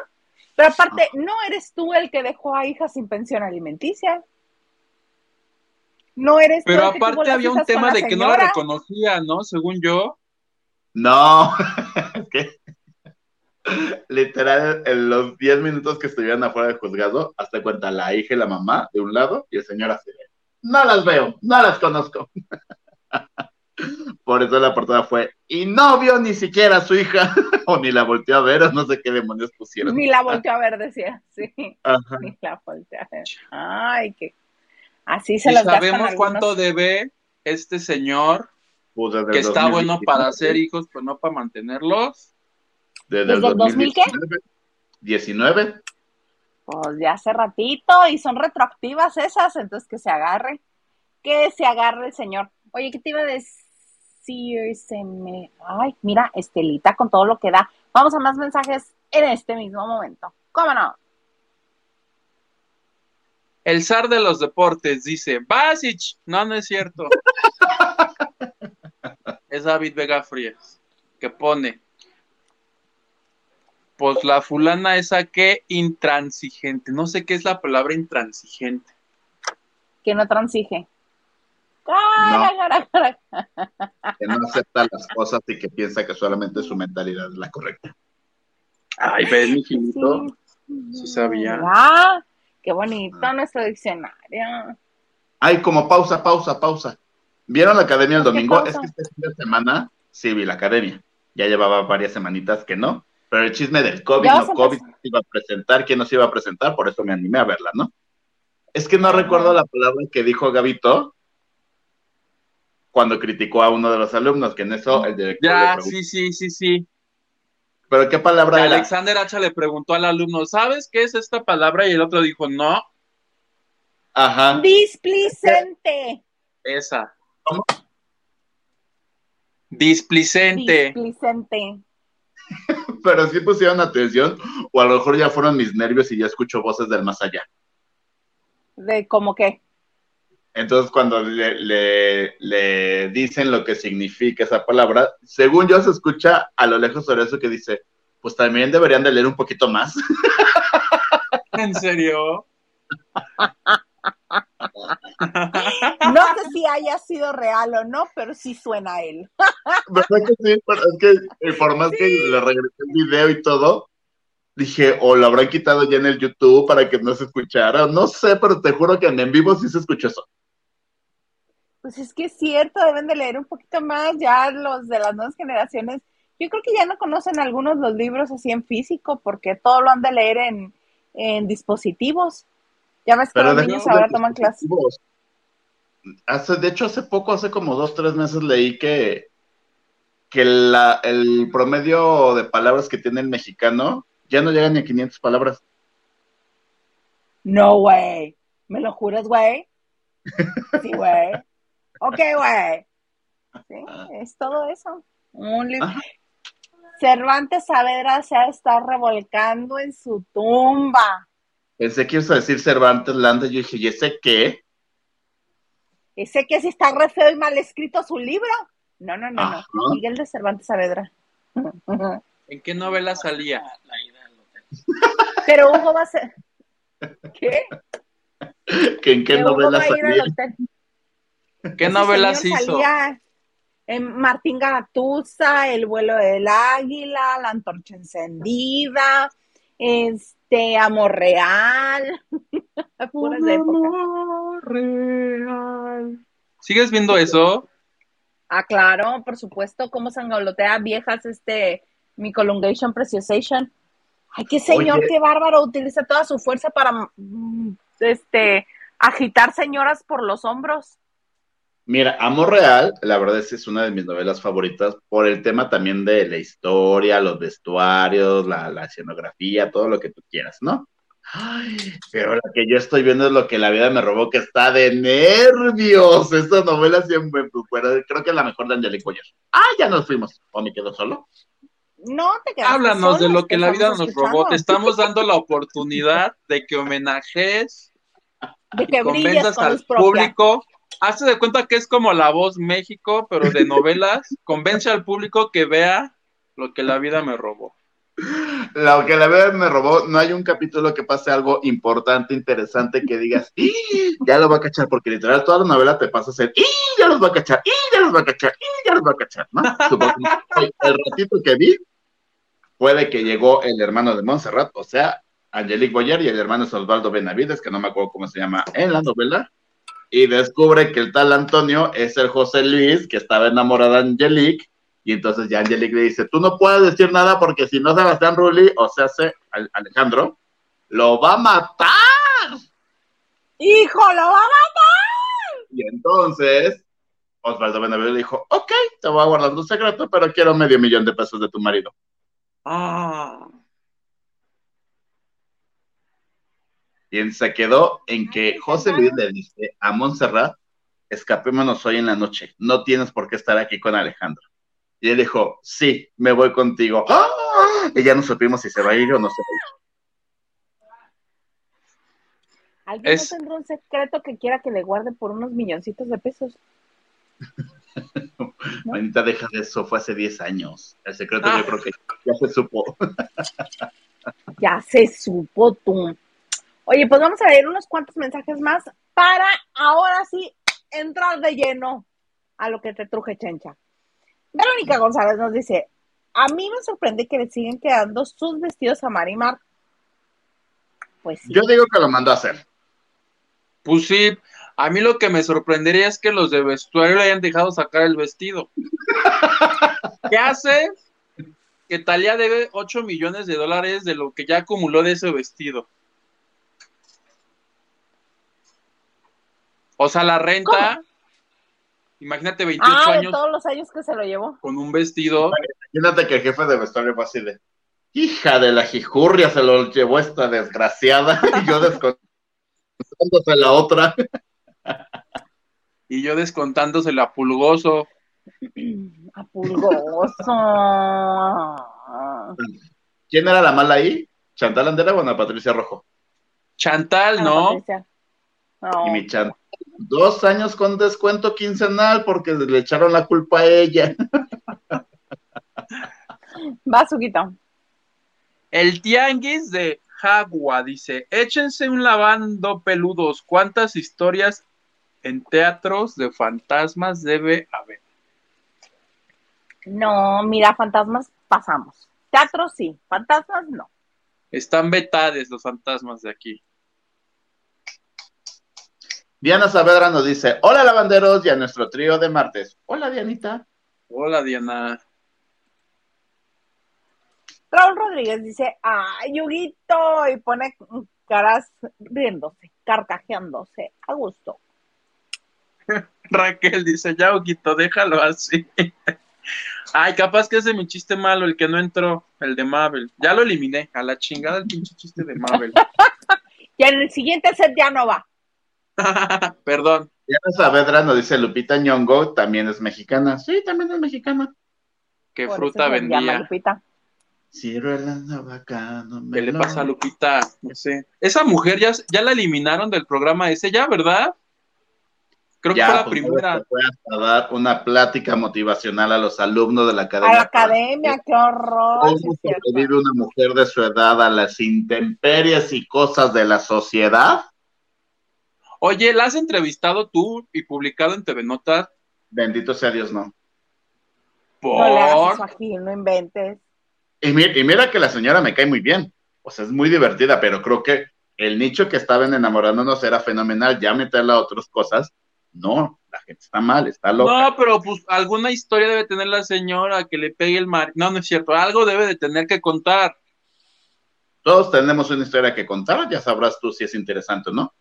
Pero aparte, no eres tú el que dejó a hija sin pensión alimenticia. No eres tú Pero el que tuvo aparte había un tema de que no la reconocía, ¿no? Según yo. No, es que literal, en los 10 minutos que estuvieron afuera del juzgado, hasta cuenta la hija y la mamá de un lado y el señor así de, no las veo, no las conozco. Por eso la portada fue, y no vio ni siquiera a su hija, o ni la volteó a ver, o no sé qué demonios pusieron. Ni la volteó a ver, decía, sí. Ajá. Ni la volteó a ver. Ay, que así se Y gastan sabemos algunos. cuánto debe este señor, Pues desde que está bueno 2019, para hacer hijos, pero no para mantenerlos. Desde el ¿Desde el 2000 qué? 2019. 19. Pues ya hace ratito, y son retroactivas esas, entonces que se agarre. Que se agarre el señor. Oye, ¿qué te iba a decir? Se me... Ay, mira, Estelita con todo lo que da. Vamos a más mensajes en este mismo momento. ¿Cómo no? El zar de los deportes dice, Basic. No, no es cierto. es David Vega Frías, que pone, pues la fulana esa que intransigente. No sé qué es la palabra intransigente. Que no transige. Cara, cara, cara. que no acepta las cosas y que piensa que solamente su mentalidad es la correcta. Ay, ves, mi Jimito. Sí sabía. Ah, qué bonito nuestro diccionario. Ay, como pausa, pausa, pausa. ¿Vieron la academia el ¿Qué domingo? Es que este fin de semana sí vi la academia. Ya llevaba varias semanitas que no. Pero el chisme del COVID, no COVID, se iba a presentar, quién nos iba a presentar, por eso me animé a verla, ¿no? Es que no recuerdo la palabra que dijo Gabito cuando criticó a uno de los alumnos, que en eso el director le Ya, sí, sí, sí, sí. ¿Pero qué palabra era? Alexander Hacha le preguntó al alumno, ¿sabes qué es esta palabra? Y el otro dijo, no, Ajá. Displicente. esa. ¿Cómo? Displicente. Displicente. Pero sí pusieron atención, o a lo mejor ya fueron mis nervios y ya escucho voces del más allá. De como que. Entonces, cuando le, le- le dicen lo que significa esa palabra, según yo se escucha a lo lejos sobre eso que dice, pues también deberían de leer un poquito más. ¿En serio? No sé si haya sido real o no, pero sí suena a él. ¿Verdad que sí? Pero es que por más que le regresé el video y todo, dije, o lo habrán quitado ya en el YouTube para que no se escuchara. No sé, pero te juro que en vivo sí se escuchó eso. Pues es que es cierto, deben de leer un poquito más ya los de las nuevas generaciones. Yo creo que ya no conocen algunos los libros así en físico porque todo lo han de leer en, en dispositivos. Ya ves que Pero los niños ahora toman clases. Hace, de hecho, hace poco, hace como dos, tres meses leí que, que la- el promedio de palabras que tiene el mexicano ya no llega ni a 500 palabras. No, güey. ¿Me lo juras, güey? Sí, güey. Ok, güey. Sí, es todo eso. Un libro. Cervantes Saavedra se ha de estar revolcando en su tumba. Pensé que ibas a decir Cervantes Landa, yo dije, ¿y ese qué? Ese que si está re feo y mal escrito su libro. No, no, no, Ajá. no. Miguel de Cervantes Saavedra. ¿En qué novela salía? Pero Hugo va a ser. ¿Qué? ¿Que ¿En qué novela va a ir al salía? ¿Qué Ese novelas señor hizo? salía en Martín Gatusa, El vuelo del águila, La antorcha encendida, este, Amor Real. Puras de época. Amor real. ¿Sigues viendo eso? Ah, claro, por supuesto, cómo sangolotea viejas este mi Colungation Preciosation. Ay, qué señor, Oye. qué bárbaro, utiliza toda su fuerza para mm, este agitar señoras por los hombros. Mira, Amor Real, la verdad es que es una de mis novelas favoritas por el tema también de la historia, los vestuarios, la, la escenografía, todo lo que tú quieras, ¿no? Ay, pero la que yo estoy viendo es lo que la vida me robó, que está de nervios. Esta novela siempre, pero creo que es la mejor de Angelique Boyer. Ah, ya nos fuimos. ¿O me quedo solo? No te quedas Háblanos de lo que la vida nos robó. Te estamos dando la oportunidad de que homenajes, de que brilles convenzas con al público. Hazte de cuenta que es como La Voz México, pero de novelas. Convence al público que vea lo que la vida me robó. Lo que la verdad me robó, no hay un capítulo que pase algo importante, interesante, que digas, ¡y! ya lo va a cachar, porque literal toda la novela te pasa a ser, ¡y! ya los va a cachar, ¡y! ya los va a cachar, ¡y! ya los va a cachar, ¿no? El ratito que vi fue de que llegó el hermano de Montserrat, o sea, Angelique Boyer y el hermano es Osvaldo Benavides, que no me acuerdo cómo se llama en la novela, y descubre que el tal Antonio es el José Luis, que estaba enamorado de Angelique, y entonces ya Angelique le dice, tú no puedes decir nada porque si no Sebastián Rulli, o sea, hace Alejandro, lo va a matar. ¡Hijo, lo va a matar! Y entonces Osvaldo Benavides dijo, ok, te voy a guardar un secreto, pero quiero medio millón de pesos de tu marido. Ah. Y se quedó en que José Luis le dice a Montserrat, escapémonos hoy en la noche, no tienes por qué estar aquí con Alejandro. Y él dijo, sí, me voy contigo. ¡Ah! Y ya no supimos si se va a ir o no se va a ir. ¿Alguien Es- no tendrá un secreto que quiera que le guarde por unos milloncitos de pesos? ¿No? Manita, deja de eso, fue hace 10 años. El secreto Ah. yo creo que ya se supo. Ya se supo tú. Oye, pues vamos a leer unos cuantos mensajes más para ahora sí entrar de lleno a lo que te truje, chencha. Verónica González nos dice, a mí me sorprende que le siguen quedando sus vestidos a Marimar. Pues sí. Yo digo que lo mandó a hacer. Pues sí, a mí lo que me sorprendería es que los de vestuario le hayan dejado sacar el vestido. ¿Qué hace? Que Talía debe 8 millones de dólares de lo que ya acumuló de ese vestido. O sea, la renta, imagínate 28 ah, de años todos los años que se lo llevó. con un vestido. Imagínate que el jefe de vestuario fue así de, hija de la jijurria, se lo llevó esta desgraciada, y yo descontándose la otra. Y yo descontándosela a pulgoso. A pulgoso. ¿Quién era la mala ahí? ¿Chantal Andera o Ana Patricia Rojo? Chantal, ¿no? Patricia. No. Y mi Chantal. Dos años con descuento quincenal porque le echaron la culpa a ella. Va, Suquito. El tianguis de Jagua dice, échense un lavando peludos. ¿Cuántas historias en teatros de fantasmas debe haber? No, mira, fantasmas pasamos. Teatro sí, fantasmas no. Están vetades los fantasmas de aquí. Diana Saavedra nos dice, hola lavanderos y a nuestro trío de martes. Hola Dianita. Hola, Diana. Raúl Rodríguez dice, ay, Yuguito, y pone caras riéndose, carcajeándose, a gusto. Raquel dice, ya, Oquito, déjalo así. Ay, capaz que ese es mi chiste malo, el que no entró, el de Mabel. Ya lo eliminé, a la chingada el pinche chiste de Mabel. Y en el siguiente set ya no va. Perdón. Diana Saavedra nos dice, Lupita Nyong'o también es mexicana. Sí, también es mexicana. ¿Qué Por fruta eso se llama vendía? Lupita. Ciruela vaca, no me ¿Qué le pasa a Lupita? No sé. Esa mujer ya, ya la eliminaron del programa ese, ya, ¿verdad? Creo que Ya, fue la pues, primera. se fue hasta dar una plática motivacional a los alumnos de la A academia. la academia, qué horror. ¿Cómo sobrevive una mujer de su edad a las intemperies y cosas de la sociedad? Oye, ¿la has entrevistado tú y publicado en TV Notas? Bendito sea Dios, no. No le hagas eso Por... aquí, no inventes. Y mira, y mira que la señora me cae muy bien. O sea, es muy divertida, pero creo que el nicho que estaban enamorándonos era fenomenal. Ya meterla a otras cosas, no, la gente está mal, está loca. No, pero pues alguna historia debe tener la señora que le pegue el mar. No, no es cierto. Algo debe de tener que contar. Todos tenemos una historia que contar, ya sabrás tú si es interesante o no.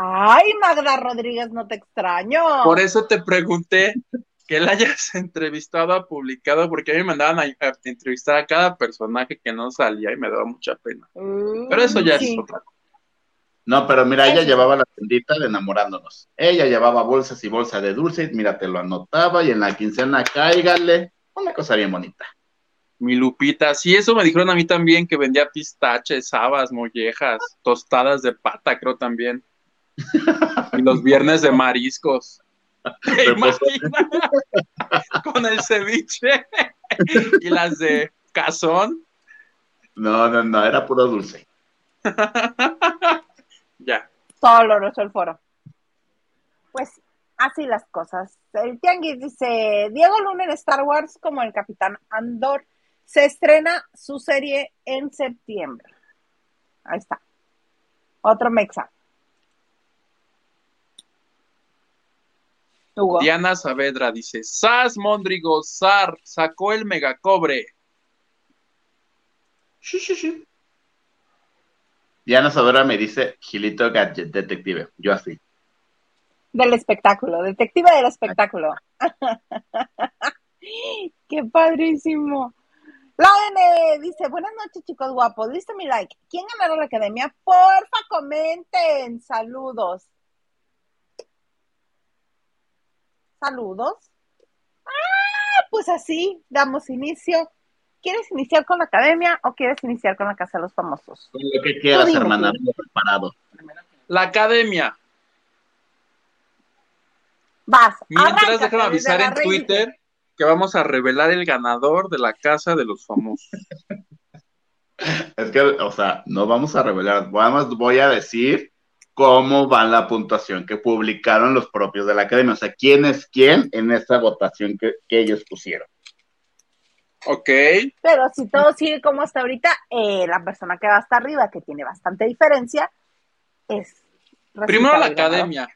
Ay, Magda Rodríguez, no te extraño. Por eso te pregunté que la hayas entrevistado, publicado, porque a mí me mandaban a, a entrevistar a cada personaje que no salía y me daba mucha pena. Mm, Pero eso ya sí. es otra cosa. No, pero mira, ella llevaba la tiendita de enamorándonos. Ella llevaba bolsas y bolsa de dulce, mira, te lo anotaba y en la quincena cáigale. Una cosa bien bonita. Mi Lupita, sí, eso me dijeron a mí también, que vendía pistaches, habas, mollejas, tostadas de pata, creo también. Y los viernes de mariscos. ¿Te imaginas? Con el ceviche y las de cazón. No, no, no, era puro dulce. Ya. Solo no el foro. Pues así las cosas. El Tianguis dice, Diego Luna en Star Wars como el Capitán Andor. Se estrena su serie en septiembre. Ahí está. Otro mexa. Hugo. Diana Saavedra dice, Sas Mondrigo Sar sacó el megacobre. Sí, sí, sí. Diana Saavedra me dice Gilito Gadget Detective. Yo así. Del espectáculo, detective del espectáculo. Qué padrísimo. La N dice, buenas noches chicos guapos, listo mi like. ¿Quién ganará la academia? Porfa, comenten. Saludos. Saludos. Ah, pues así, damos inicio. ¿Quieres iniciar con la academia o quieres iniciar con la Casa de los Famosos? Con lo que quieras, hermana. Preparado. La academia. Vas. Mientras déjame avisar en. Twitter que vamos a revelar el ganador de la casa de los famosos. Es que, o sea, no vamos a revelar, vamos, voy a decir cómo va la puntuación que publicaron los propios de la academia, o sea, quién es quién en esta votación que, que ellos pusieron. Ok. Pero si todo sigue como hasta ahorita, eh, la persona que va hasta arriba, que tiene bastante diferencia, es. Primero la academia.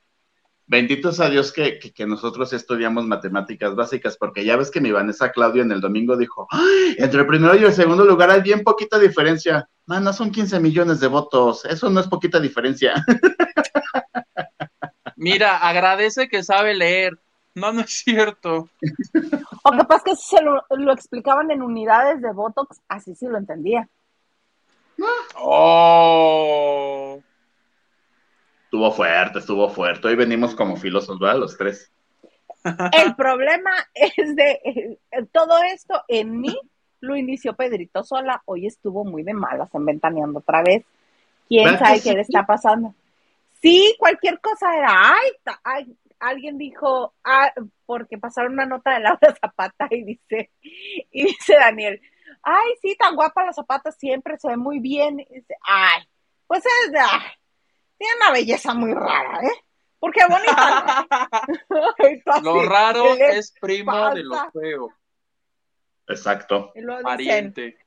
Benditos a Dios que, que- que nosotros estudiamos matemáticas básicas, porque ya ves que mi Vanessa Claudio en el domingo dijo, "Ay, entre el primero y el segundo lugar hay bien poquita diferencia. Mana, son 15 millones de votos, eso no es poquita diferencia. Mira, agradece que sabe leer. No, no es cierto. O capaz que si se lo, lo explicaban en unidades de Botox, así sí lo entendía. Oh. Estuvo fuerte, estuvo fuerte. Hoy venimos como filósofos, ¿verdad? Los tres. El problema es de eh, todo esto en mí lo inició Pedrito Sola. Hoy estuvo muy de malas en Ventaneando otra vez. ¿Quién ¿Verdad sabe qué sí? le está pasando? Sí, cualquier cosa era, ay, ay, alguien dijo, ah, porque pasaron una nota de Laura Zapata y dice, y dice Daniel, ay, sí, tan guapa la Zapata, siempre se ve muy bien. Y dice, ay, pues es de, ay, tiene una belleza muy rara, ¿eh? Porque bonita. Lo raro ¿qué le es primo de lo feo. Exacto. Dicen, Pariente.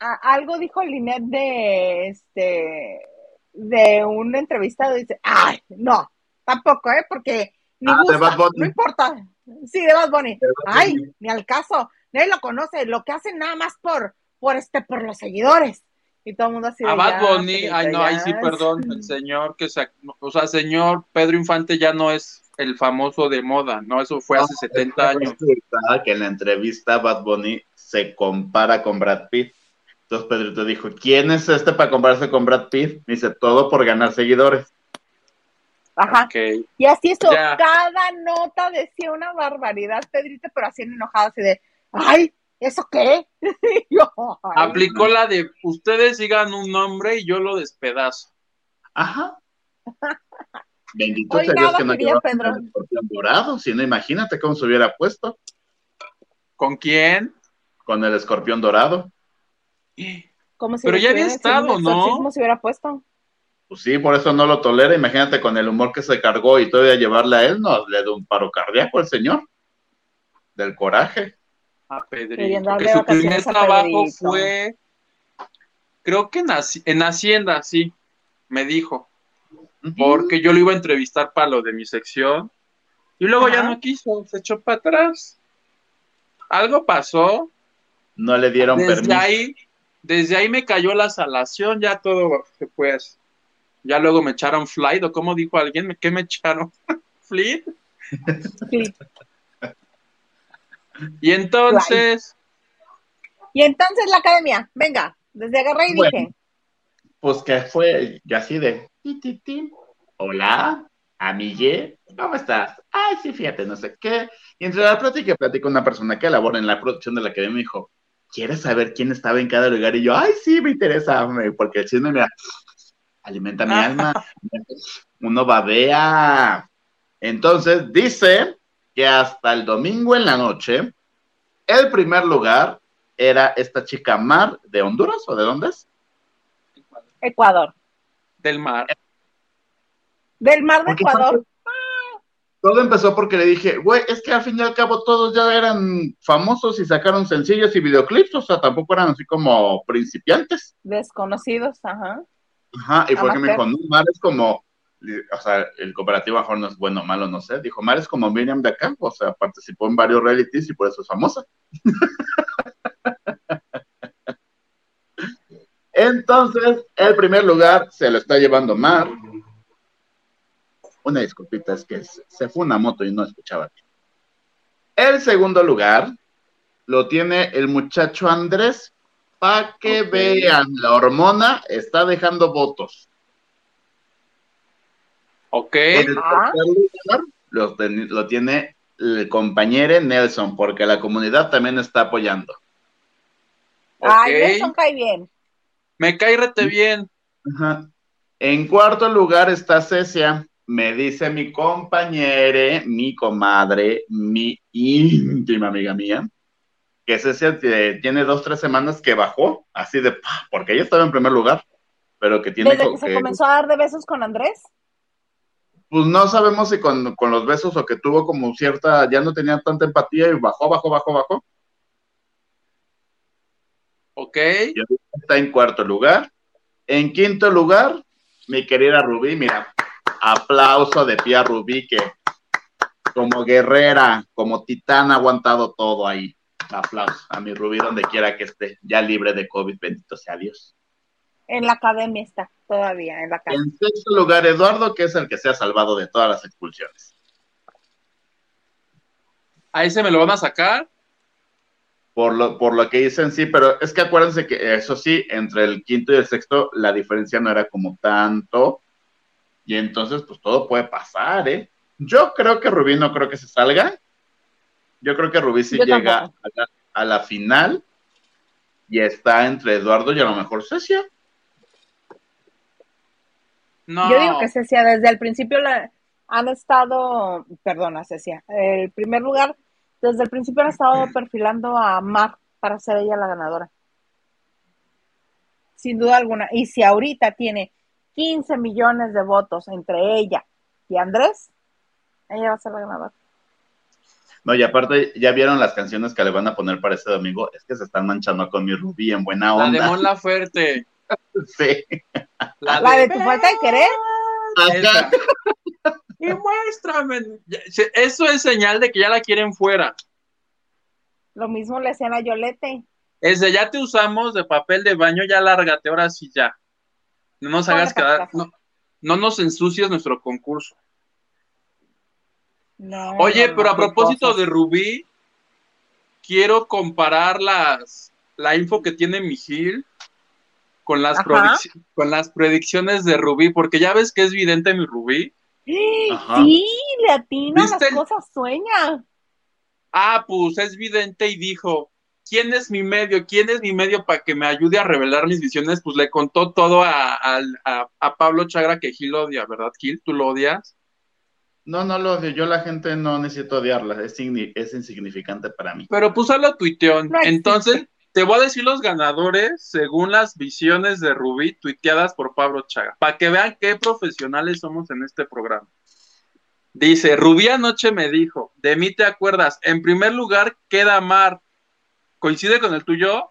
a- algo dijo Linet de este de una entrevista dice, ay, no, tampoco, ¿eh? Porque ni Ah, de gusta, Bad Bunny. no importa. Sí, de Bad Bunny. Bad Ay, Bunny. ni al caso, nadie lo conoce, lo que hacen nada más por, por este, por los seguidores. Y todo el mundo así A Bad Bunny, ay no, ahí sí, perdón, el señor que se, o sea, señor Pedro Infante ya no es el famoso de moda, no, eso fue hace 70 años. Que en la entrevista Bad Bunny se compara con Brad Pitt. Entonces Pedrito dijo, ¿quién es este para compararse con Brad Pitt? Dice, todo por ganar seguidores. Ajá. Y así esto, Ya. cada nota decía una barbaridad, Pedrito, pero así enojado, así de, ay, ¿eso qué? Y yo, ay, Aplicó la de ustedes sigan un nombre y yo lo despedazo. Ajá. Bendito Hoy sea Dios que no llevaba Pedro. dorado, si no, imagínate cómo se hubiera puesto ¿Con quién? con el escorpión dorado. Como si Pero ya había estado, ¿no? exorcismo se hubiera puesto. Pues sí, por eso no lo tolera. Imagínate con el humor que se cargó y todavía llevarle a él, no, le da un paro cardíaco al señor. Del coraje. A Pedrito. Queriendo darle Que su primer a trabajo Pedrito. fue, creo que en, Haci- en Hacienda, sí, me dijo, porque yo lo iba a entrevistar para lo de mi sección y luego ya no quiso, se echó para atrás. Algo pasó, No le dieron desde permiso. ahí, desde ahí me cayó la salación, ya todo se fue así. Ya luego me echaron flight, o como dijo alguien, ¿qué me echaron? ¿Fleet? Sí. Y entonces, Y entonces la academia, venga, desde agarré y Bueno. dije, Pues que fue y así de, "Ti, ti, ti. hola, amigue, ¿cómo estás? Ay, sí, fíjate, no sé qué. Y entre la plática y plática, una persona que labora en la producción de la academia me dijo, ¿quieres saber quién estaba en cada lugar? Y yo, ay, sí, me interesa, porque el chisme me alimenta mi alma. Uno babea. Entonces, dice que hasta el domingo en la noche, el primer lugar era esta chica Mar de Honduras o de dónde es? Ecuador. Del mar. Del mar de Ecuador. Todo empezó porque le dije, güey, es que al fin y al cabo todos ya eran famosos y sacaron sencillos y videoclips, o sea, tampoco eran así como principiantes. Desconocidos, ajá. Ajá, y porque me dijo, no, Mar es como, o sea, el lo mejor no es bueno o malo, no sé. Dijo, Mar es como Miriam de acá, o sea, participó en varios realities y por eso es famosa. Entonces, el primer lugar se lo está llevando Mar. Una disculpita, es que se fue una moto y no escuchaba bien. El segundo lugar lo tiene el muchacho Andrés. Para que vean, la hormona está dejando votos. Ok. El Ah. tercer lugar lo, ten- lo tiene el compañero Nelson, porque la comunidad también está apoyando. Ay. Nelson cae bien. Me cae rete bien. Ajá. En cuarto lugar está Cecia. Me dice mi compañera, mi comadre, mi íntima amiga mía, que Cecia tiene dos, tres semanas que bajó, así de, porque ella estaba en primer lugar, pero que tiene Desde co- que se que- comenzó a dar de besos con Andrés. Pues no sabemos si con, con los besos o que tuvo como cierta, ya no tenía tanta empatía y bajó, bajó, bajó, bajó. Ok. Y está en cuarto lugar. En quinto lugar, mi querida Rubí, mira, aplauso de pie a Rubí, que como guerrera, como titán ha aguantado todo ahí. Aplauso a mi Rubí donde quiera que esté, ya libre de COVID, bendito sea Dios. En la academia está, todavía, en la casa. En sexto lugar, Eduardo, que es el que se ha salvado de todas las expulsiones. A ese me lo van a sacar. Por lo, por lo que dicen, sí, pero es que acuérdense que eso sí, entre el quinto y el sexto, la diferencia no era como tanto. Y entonces, pues todo puede pasar, ¿eh? Yo creo que Rubí no creo que se salga. Yo creo que Rubí sí Yo llega a la, a la final y está entre Eduardo y a lo mejor Cecia. No. Yo digo que Cecia, desde el principio la, han estado, perdona Cecia, el primer lugar, desde el principio han estado perfilando a Mar para ser ella la ganadora. Sin duda alguna. Y si ahorita tiene 15 millones de votos entre ella y Andrés, ella va a ser la ganadora. No, y aparte, ya vieron las canciones que le van a poner para este domingo. Es que se están manchando con mi Rubí en buena La de onda. Mon Laferte. Sí. La, La de tu falta de querer, Esa. Y muéstrame. Eso es señal de que ya la quieren fuera. lo mismo le hacían a Yolete. Es de ya te usamos de papel de baño, ya lárgate, ahora sí ya. No nos hagas quedar, no, no nos ensucies nuestro concurso. No, Oye, no, pero a propósito cosas. de Rubí, quiero comparar las, la info que tiene mi Gil con las, con las predicciones de Rubí, porque ya ves que es vidente mi Rubí. Ajá. Sí, le atina ¿Viste las el- cosas, sueña. Ah, pues es vidente y dijo, ¿quién es mi medio? ¿Quién es mi medio para que me ayude a revelar mis visiones? Pues le contó todo a, al- a- a Pablo Chagra que Gil odia, ¿verdad, Gil? ¿Tú lo odias? No, no lo odio. Yo la gente no necesito odiarla. Es, signi- es insignificante para mí. Pero pues lo tuiteó. No existe. Entonces, te voy a decir los ganadores según las visiones de Rubí tuiteadas por Pablo Chaga, para que vean qué profesionales somos en este programa. Dice, Rubí anoche me dijo, de mí te acuerdas, en primer lugar queda Mar. ¿Coincide con el tuyo?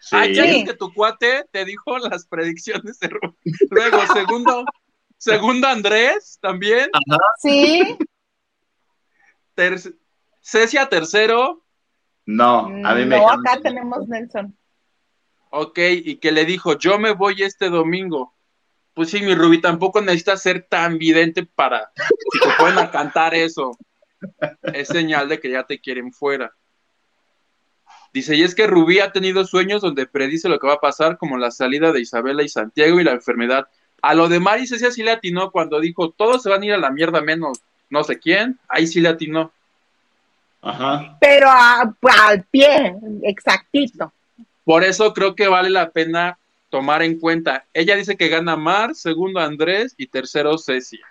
Sí. Ah, ya Sí. ves que tu cuate te dijo las predicciones de Rubí. Luego, segundo, segundo Andrés, también. Sí. Ter- Cecia tercero, No, a mí me no, acá tenemos Nelson. Ok, y que le dijo, yo me voy este domingo. Pues sí, mi Rubí, tampoco necesitas ser tan vidente para si te pueden a cantar eso. Es señal de que ya te quieren fuera. Dice, y es que Rubí ha tenido sueños donde predice lo que va a pasar, como la salida de Isabela y Santiago y la enfermedad. A lo de Mari Cecia sí le atinó cuando dijo, todos se van a ir a la mierda menos no sé quién. Ahí sí le atinó. Ajá. Pero a- al pie, exactito. Por eso creo que vale la pena tomar en cuenta. Ella dice que gana Mar, segundo Andrés y tercero Cecia.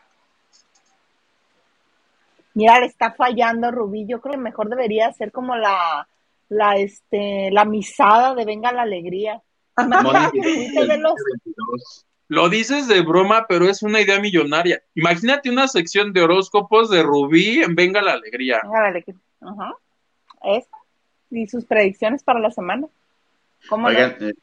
Mira, le está fallando Rubí. Yo creo que mejor debería ser como la, la, este, la misada de Venga la Alegría. Lo dices de broma, pero es una idea millonaria. Imagínate una sección de horóscopos de Rubí en Venga la Alegría. Venga la Alegría. Ajá. Eso. Y sus predicciones para la semana. ¿Cómo no? Eh,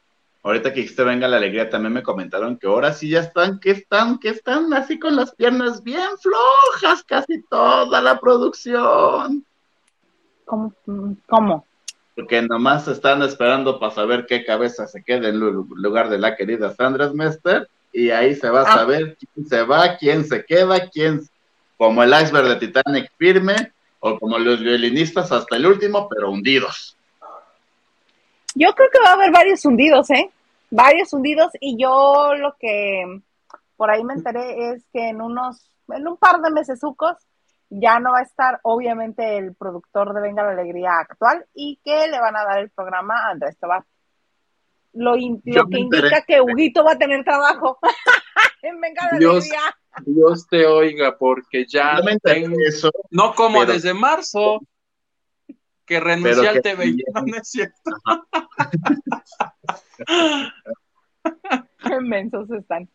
ahorita que dijiste venga la alegría, también me comentaron que ahora sí ya están, que están, que están así con las piernas bien flojas, casi toda la producción. ¿Cómo? ¿Cómo? Porque nomás están esperando para saber qué cabeza se queda en lu- lugar de la querida Sandra Smester, y ahí se va a Ah. saber quién se va, quién se queda, quién, como el iceberg de Titanic firme, o como los violinistas hasta el último, pero hundidos. Yo creo que va a haber varios hundidos, ¿eh? Varios hundidos y yo lo que por ahí me enteré es que en unos, en un par de mesesucos ya no va a estar obviamente el productor de Venga la Alegría actual y que le van a dar el programa a Andrés Tobar. Lo, que indica que Huguito va a tener trabajo en Venga la Dios. Alegría. Dios te oiga, porque ya tengo- eso, no como pero- desde marzo que renuncié al TV. No, no es cierto. Qué mensos están.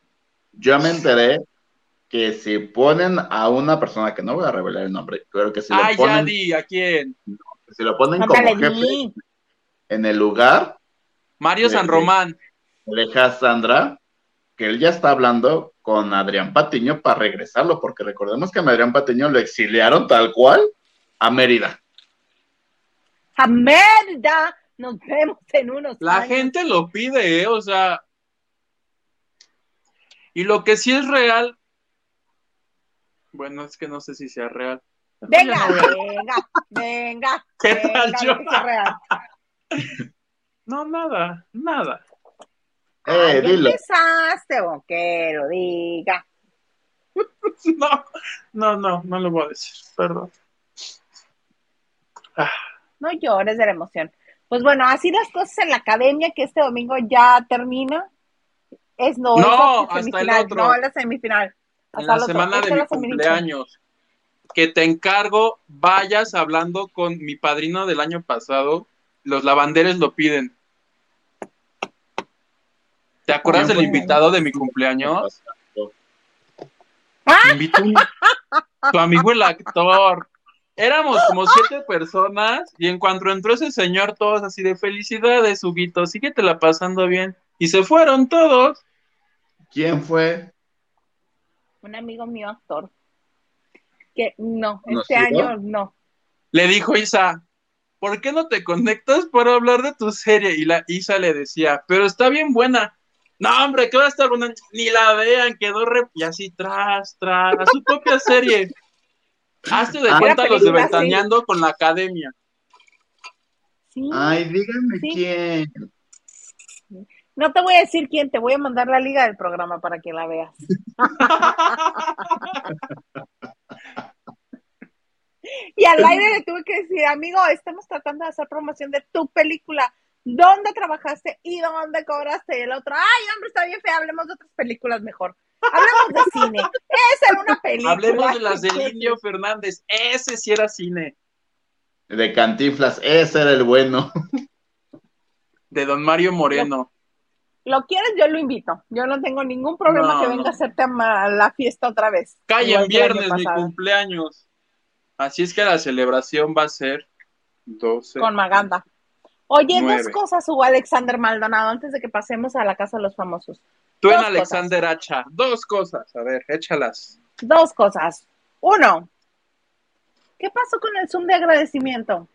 yo me enteré que si ponen a una persona, que no voy a revelar el nombre, pero que si lo Ay, ya ponen, di, ¿a quién? si lo ponen como jefe di. en el lugar, Mario San. Román. deja Sandra, que él ya está hablando con Adrián Patiño para regresarlo, porque recordemos que a Adrián Patiño lo exiliaron tal cual a Mérida. A Mérida, nos vemos en unos La años. gente lo pide, ¿eh? O sea. Y lo que sí es real. Bueno, es que no sé si sea real. Venga, no venga, venga. ¿Qué venga, tal, yo? que sea real. No, nada, nada. Eh, ya dilo. empezaste, o que lo diga. No, no, no, no lo voy a decir, perdón. Ah, No llores de la emoción. Pues bueno, así las cosas en la academia, que este domingo ya termina. Es no, No, es la hasta el semifinal, otro. no, la semifinal. en Hasta la otro. semana de mi cumpleaños, que te encargo, vayas hablando con mi padrino del año pasado. Los lavanderes lo piden. ¿Te acuerdas del invitado de mi cumpleaños? ¡Ah! Invitó un- tu amigo el actor. Éramos como siete personas y en cuanto entró ese señor, todos así de felicidades, Huguito, síguete la pasando bien. Y se fueron todos. ¿Quién fue? Un amigo mío actor. Que no, ¿No este año no. Le dijo Isa, ¿por qué no te conectas para hablar de tu serie? Y la Isa le decía, pero está bien buena. No, hombre, que va a estar buena. Ni la vean, quedó re... Y así, tras, tras, a su propia serie. Hazte de Ah, cuenta los de sí. Ventaneando con la academia. Sí. Ay, díganme Sí. quién. No te voy a decir quién, te voy a mandar la liga del programa para que la veas. Y al aire le tuve que decir, amigo, estamos tratando de hacer promoción de tu película. ¿Dónde trabajaste y dónde cobraste? Y el otro, ay, hombre, está bien feo, hablemos de otras películas mejor. Hablemos de cine. Esa era una película. Hablemos de las del Indio Fernández. Ese sí era cine. De Cantinflas, ese era el bueno. De Don Mario Moreno. Lo quieres, yo lo invito. Yo no tengo ningún problema No, que venga no. a hacerte a la fiesta otra vez. Cae Igual en viernes mi cumpleaños. Así es que la celebración va a ser 12. Con Maganda. Oye, Nueve. dos cosas, Hugo Alexander Maldonado, antes de que pasemos a la casa de los famosos. Tú en Alexander Hacha. Dos cosas. A ver, échalas. Dos cosas. Uno, ¿qué pasó con el Zoom de agradecimiento?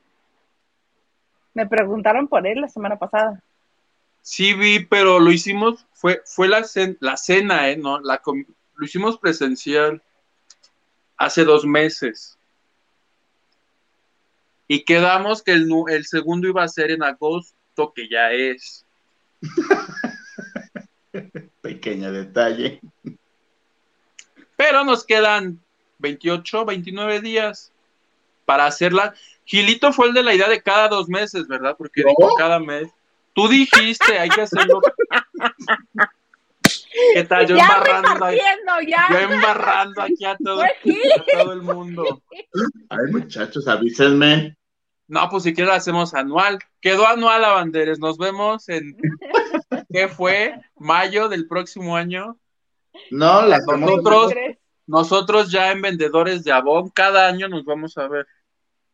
Me preguntaron por él la semana pasada. Sí vi, pero lo hicimos, fue, fue la, cen- la cena, ¿eh? ¿No? La lo hicimos presencial hace dos meses. Y quedamos que el, segundo iba a ser en agosto, que ya es. Pequeño detalle. Pero nos quedan 28, 29 días para hacerla. Gilito fue el de la idea de cada dos meses, ¿verdad? Porque dijo cada mes. Tú dijiste, hay que hacerlo. ¿Qué tal? Yo ya embarrando, haciendo, ya. yo embarrando aquí a todo, Fue Gil. a todo el mundo. Ay, muchachos, avísenme. No, pues si quieres hacemos anual. Quedó anual, Lavanderes. Nos vemos en. ¿Qué fue? ¿Mayo del próximo año? No, la Nosotros, nosotros ya en Vendedores de Avon, cada año nos vamos a ver.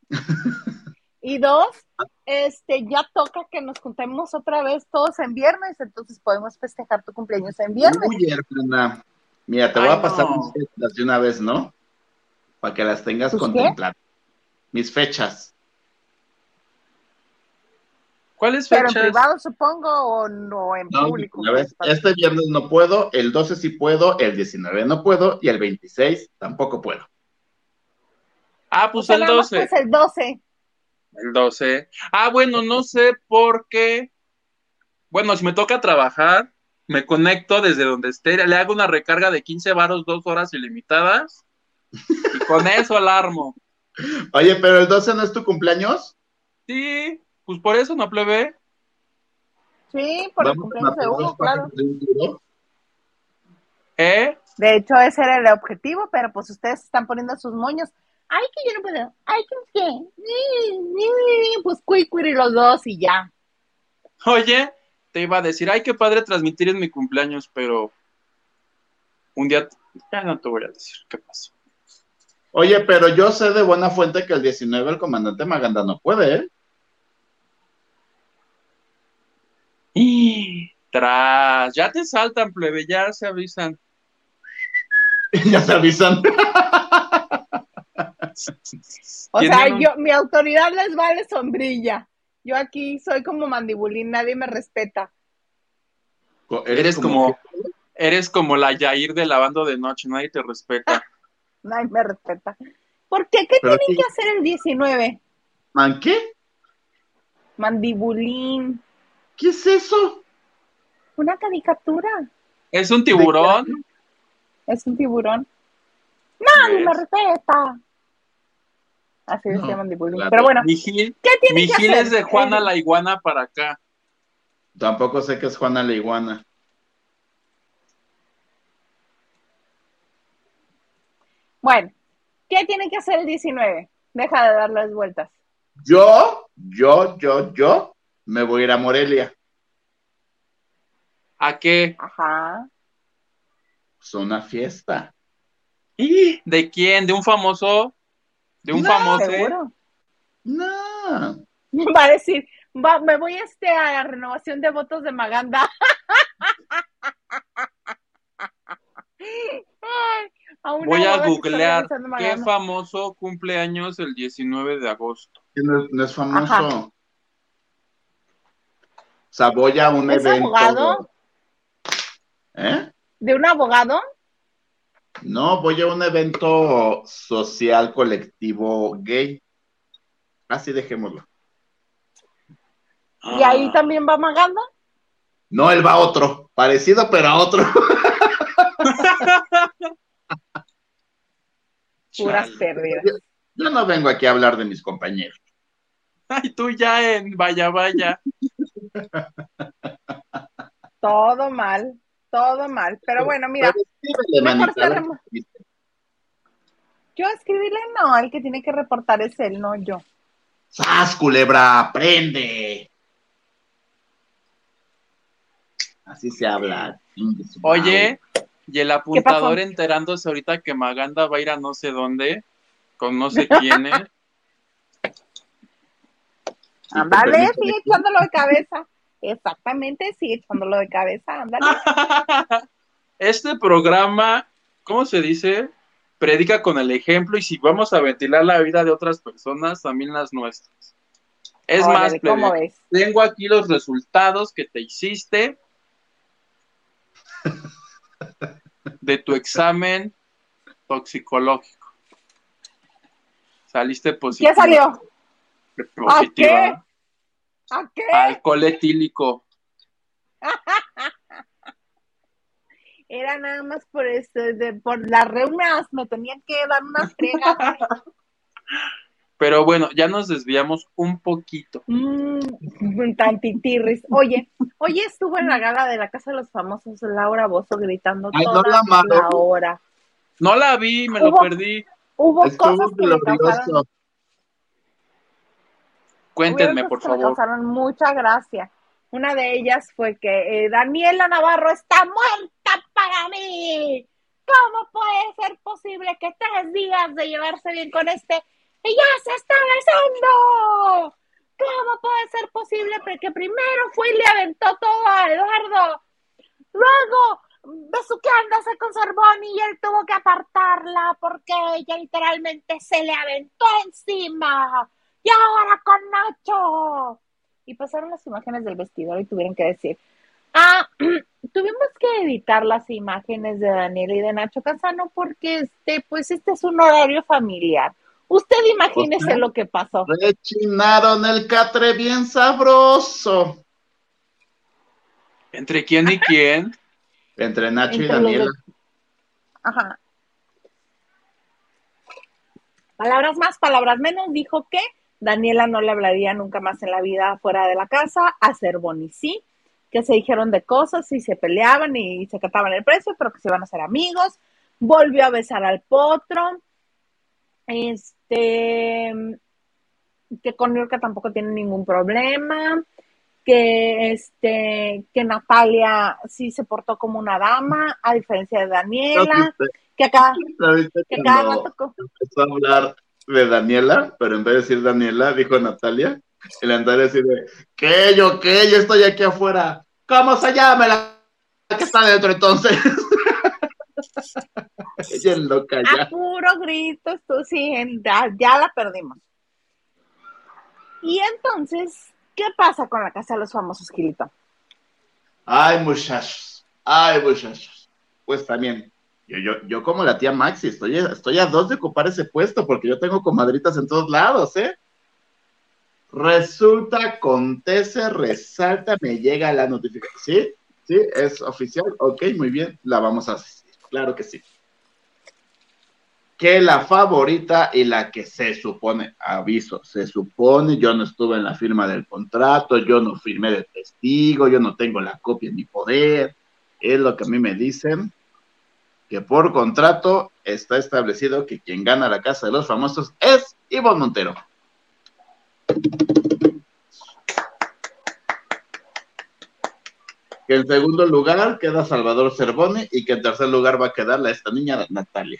Y dos, este, ya toca que nos juntemos otra vez todos en viernes, entonces podemos festejar tu cumpleaños en viernes. Uy, hermana. Mira, te voy Ay, a pasar no. mis fechas de una vez, ¿no? Para que las tengas contempladas. Mis fechas. ¿Cuáles Pero en fechas? privado supongo o no en No, público. este viernes no puedo, el 12 sí puedo, el 19 no puedo y el 26 tampoco puedo. Ah, O pues sea, el nada más, 12. Pues el 12. El 12. Ah, bueno, no sé por qué. Bueno, si me toca trabajar, me conecto desde donde esté, le hago una recarga de 15 varos, dos horas ilimitadas, y con eso alarmo. Oye, pero el 12 no es tu cumpleaños. Sí, pues por eso no plebe. Sí, por el cumpleaños de Hugo, claro. ¿Eh? De hecho, ese era el objetivo, pero pues ustedes están poniendo sus moños. Ay, que yo no puedo. Ay, que qué. Ni, ni, ni. Pues cuicuiri los dos y ya. Oye, te iba a decir, ay, qué padre transmitir en mi cumpleaños, pero un día, ya no te voy a decir qué pasó. Oye, pero yo sé de buena fuente que el 19 el comandante Maganda no puede, ¿eh? Y tras, ya te saltan, plebe, ya se avisan. ya se avisan. O sea, yo, mi autoridad les vale sombrilla. Yo aquí soy como mandibulín, nadie me respeta. Eres como, eres como la Yair de lavando de noche, nadie te respeta. Nadie me respeta. ¿Por qué? ¿Qué Pero tienen qué- que hacer el 19? ¿Man qué? Mandibulín. ¿Qué es eso? Una caricatura. Es un tiburón. Es un tiburón. Nadie me respeta. Así No, mandibulín. claro. Pero bueno, Mi Gil, ¿qué tienen mi que Gil hacer? es de Juana Eh, la iguana para acá. Tampoco sé que es Juana la iguana. Bueno, ¿qué tienen que hacer el 19? Deja de dar las vueltas. Yo, yo, yo, yo me voy a ir a Morelia. ¿A qué? Ajá. Es una fiesta. ¡Ih! ¿De quién? ¿De un famoso? ¿De un No, famoso? ¿Seguro? No. Va a decir, va, me voy este a la renovación de votos de Maganda. Ay, a una Voy a googlear qué famoso cumpleaños el 19 de agosto. No, es- no es famoso. Ajá. O sea, voy a un ¿Es evento. abogado? ¿Eh? ¿De un abogado? No, voy a un evento social colectivo gay. Así dejémoslo. ¿Y ahí también va Maganda? No, él va a otro. Parecido, pero a otro. Puras pérdidas. Yo no vengo aquí a hablar de mis compañeros. Ay, tú ya en Vaya Vaya. Todo mal, todo mal. Pero bueno, mira, mejor yo escribirle no, el que tiene que reportar es él, no yo. ¡Sas, culebra! ¡Prende! Así se habla. Oye, y el apuntador enterándose ahorita que Maganda va a ir a no sé dónde, con no sé. Sí, Ándale, te permito sigue echándolo de cabeza. Exactamente, sigue echándolo de cabeza, ándale. Este programa, ¿cómo se dice? Predica con el ejemplo y si vamos a ventilar la vida de otras personas, también las nuestras. Es Órale, más, plebe, ¿cómo ves? tengo aquí los resultados que te hiciste de tu examen toxicológico. Saliste positivo. ¿Qué salió? ¿A Positiva. qué? ¿A qué? Alcohol etílico. Era nada más por este, de, por las reumas, me tenían que dar unas fregas. Pero bueno, ya nos desviamos un poquito. Mmm, tantitirris. Oye, hoy estuvo en la gala de la Casa de los Famosos Laura Bozo gritando Ay, no toda la amaba. la hora. No la vi, me lo perdí. Hubo Estuvo cosas que me causaron. Cuéntenme, por que me favor. causaron mucha gracia. Una de ellas fue que eh, Daniela Navarro está muerta para mí. ¿Cómo puede ser posible que tres días de llevarse bien con este ya se está besando? ¿Cómo puede ser posible que primero fue y le aventó todo a Eduardo? Luego besuqueándose con Sorboni y él tuvo que apartarla porque ella literalmente se le aventó encima. Y ahora con Nacho. Y pasaron las imágenes del vestidor y tuvieron que decir, ah, tuvimos que editar las imágenes de Daniel y de Nacho Casano porque este, pues este es un horario familiar. Usted imagínese lo que pasó. Rechinaron el catre bien sabroso. ¿Entre quién y quién? Entre Nacho y Entre Daniela. Ajá. Palabras más, palabras menos, dijo que Daniela no le hablaría nunca más en la vida fuera de la casa, a Cervoni sí, que se dijeron de cosas y se peleaban y se cataban el precio, pero que se iban a ser amigos. Volvió a besar al potro. Este, que con Niurka tampoco tiene ningún problema. Que este, que Natalia sí se portó como una dama, a diferencia de ¿No Daniela, que acá, que cada rato empezó a hablar de Daniela, pero en vez de decir Daniela, dijo Natalia. Y la Natalia así de, ¿qué? ¿Yo qué? Yo estoy aquí afuera. ¿Cómo se llama la que está dentro entonces? Ella es loca a ya. puro gritos, tú sí, ya la perdimos. Y entonces, ¿qué pasa con la casa de los famosos, Gilito? Ay, muchachos. Ay, muchachos. Pues también, yo, yo, yo como la tía Maxi, estoy, estoy a dos de ocupar ese puesto porque yo tengo comadritas en todos lados, ¿eh? Resulta, acontece, resalta, me llega la notificación. ¿Sí? ¿Sí? ¿Es oficial? Ok, muy bien, la vamos a hacer. Claro que sí. Que la favorita y la que se supone, aviso, se supone, yo no estuve en la firma del contrato, yo no firmé de testigo, yo no tengo la copia en mi poder, es lo que a mí me dicen, que por contrato está establecido que quien gana la Casa de los Famosos es Ivonne Montero. Que en segundo lugar queda Salvador Cervone y que en tercer lugar va a quedar la esta niña Natalia.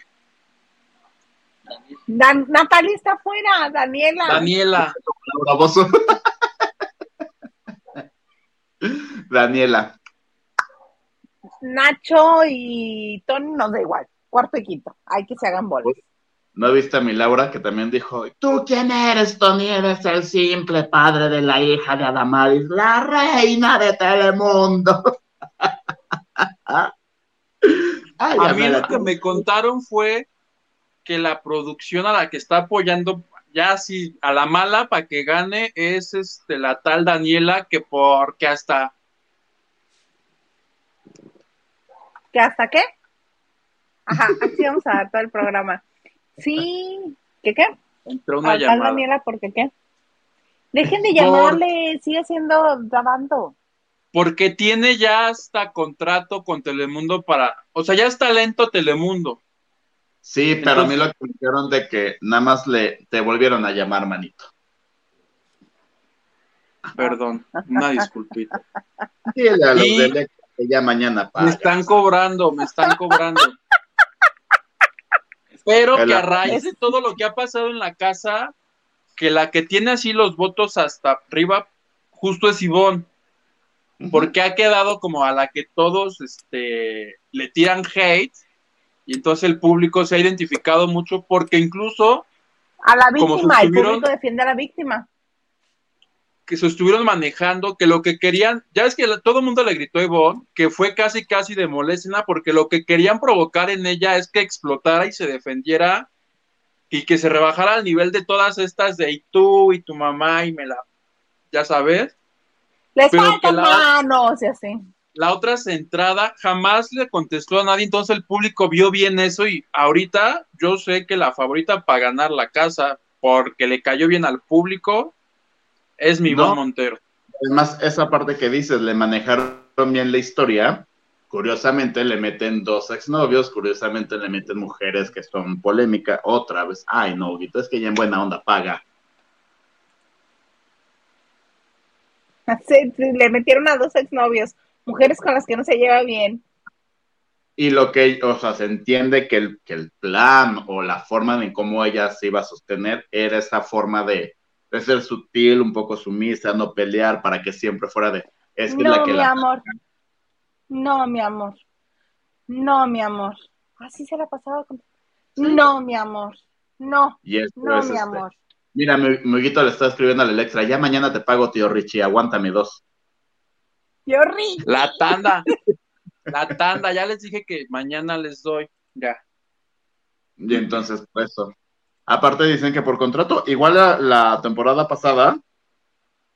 Dan- Natalia está afuera, Daniela. Daniela. Daniela. Nacho y Tony nos da igual. Cuarto y quinto. Hay que se hagan bolas. ¿No viste a mi Laura que también dijo, ¿tú quién eres, Tony? Eres el simple padre de la hija de Adamaris, la reina de Telemundo. Ay, A mí lo que me contaron fue que la producción a la que está apoyando ya así a la mala para que gane es este la tal Daniela que porque hasta ¿Qué hasta qué? Ajá, así vamos a dar todo el programa. Sí, ¿qué qué? entró una llamada. Daniela, ¿por qué qué? Dejen de Por- llamarle, sigue siendo grabando. Porque tiene ya hasta contrato con Telemundo para, o sea, ya está lento Telemundo. Sí, pero a mí lo que me dijeron de que nada más le te volvieron a llamar, manito. Perdón, una disculpita. Dile a los Y- de ya mañana Me están cobrando, me están cobrando. Pero que a raíz de todo lo que ha pasado en la casa, que la que tiene así los votos hasta arriba, justo es Ivonne, porque ha quedado como a la que todos este, le tiran hate, y entonces el público se ha identificado mucho, porque incluso A la Como víctima, el público defiende a la víctima. Que se estuvieron manejando, que lo que querían, ya es que todo el mundo le gritó a Ivonne, que fue casi casi de molestia, porque lo que querían provocar en ella es que explotara y se defendiera y que se rebajara al nivel de todas estas de y tú y tu mamá y me la, ya sabes. Les Pero faltan la- manos y así. La otra centrada jamás le contestó a nadie, entonces el público vio bien eso y ahorita yo sé que la favorita para ganar la casa, porque le cayó bien al público, es mi No. Ivonne Montero. Además, esa parte que dices, le manejaron bien la historia. Curiosamente le meten dos exnovios, curiosamente le meten mujeres que son polémicas. Otra vez, ay no, Guito, es que ya en buena onda paga. Le metieron a dos exnovios, mujeres con las que no se lleva bien. Y lo que, o sea, se entiende que el, que el plan o la forma en cómo ella se iba a sostener era esa forma de, de ser sutil, un poco sumisa, no pelear, para que siempre fuera de, es que no, la que mi la... amor. No, mi amor. No, mi amor. Así se la pasaba con... No, mi amor. No, no, es, mi este, amor. Mira, mi, mi Huguito le está escribiendo al Electra, ya mañana te pago, tío Richie, aguántame dos. Qué horrible. La tanda. La tanda, ya les dije que mañana les doy. Ya. Y entonces, pues eso. Aparte dicen que por contrato, igual la, la temporada pasada,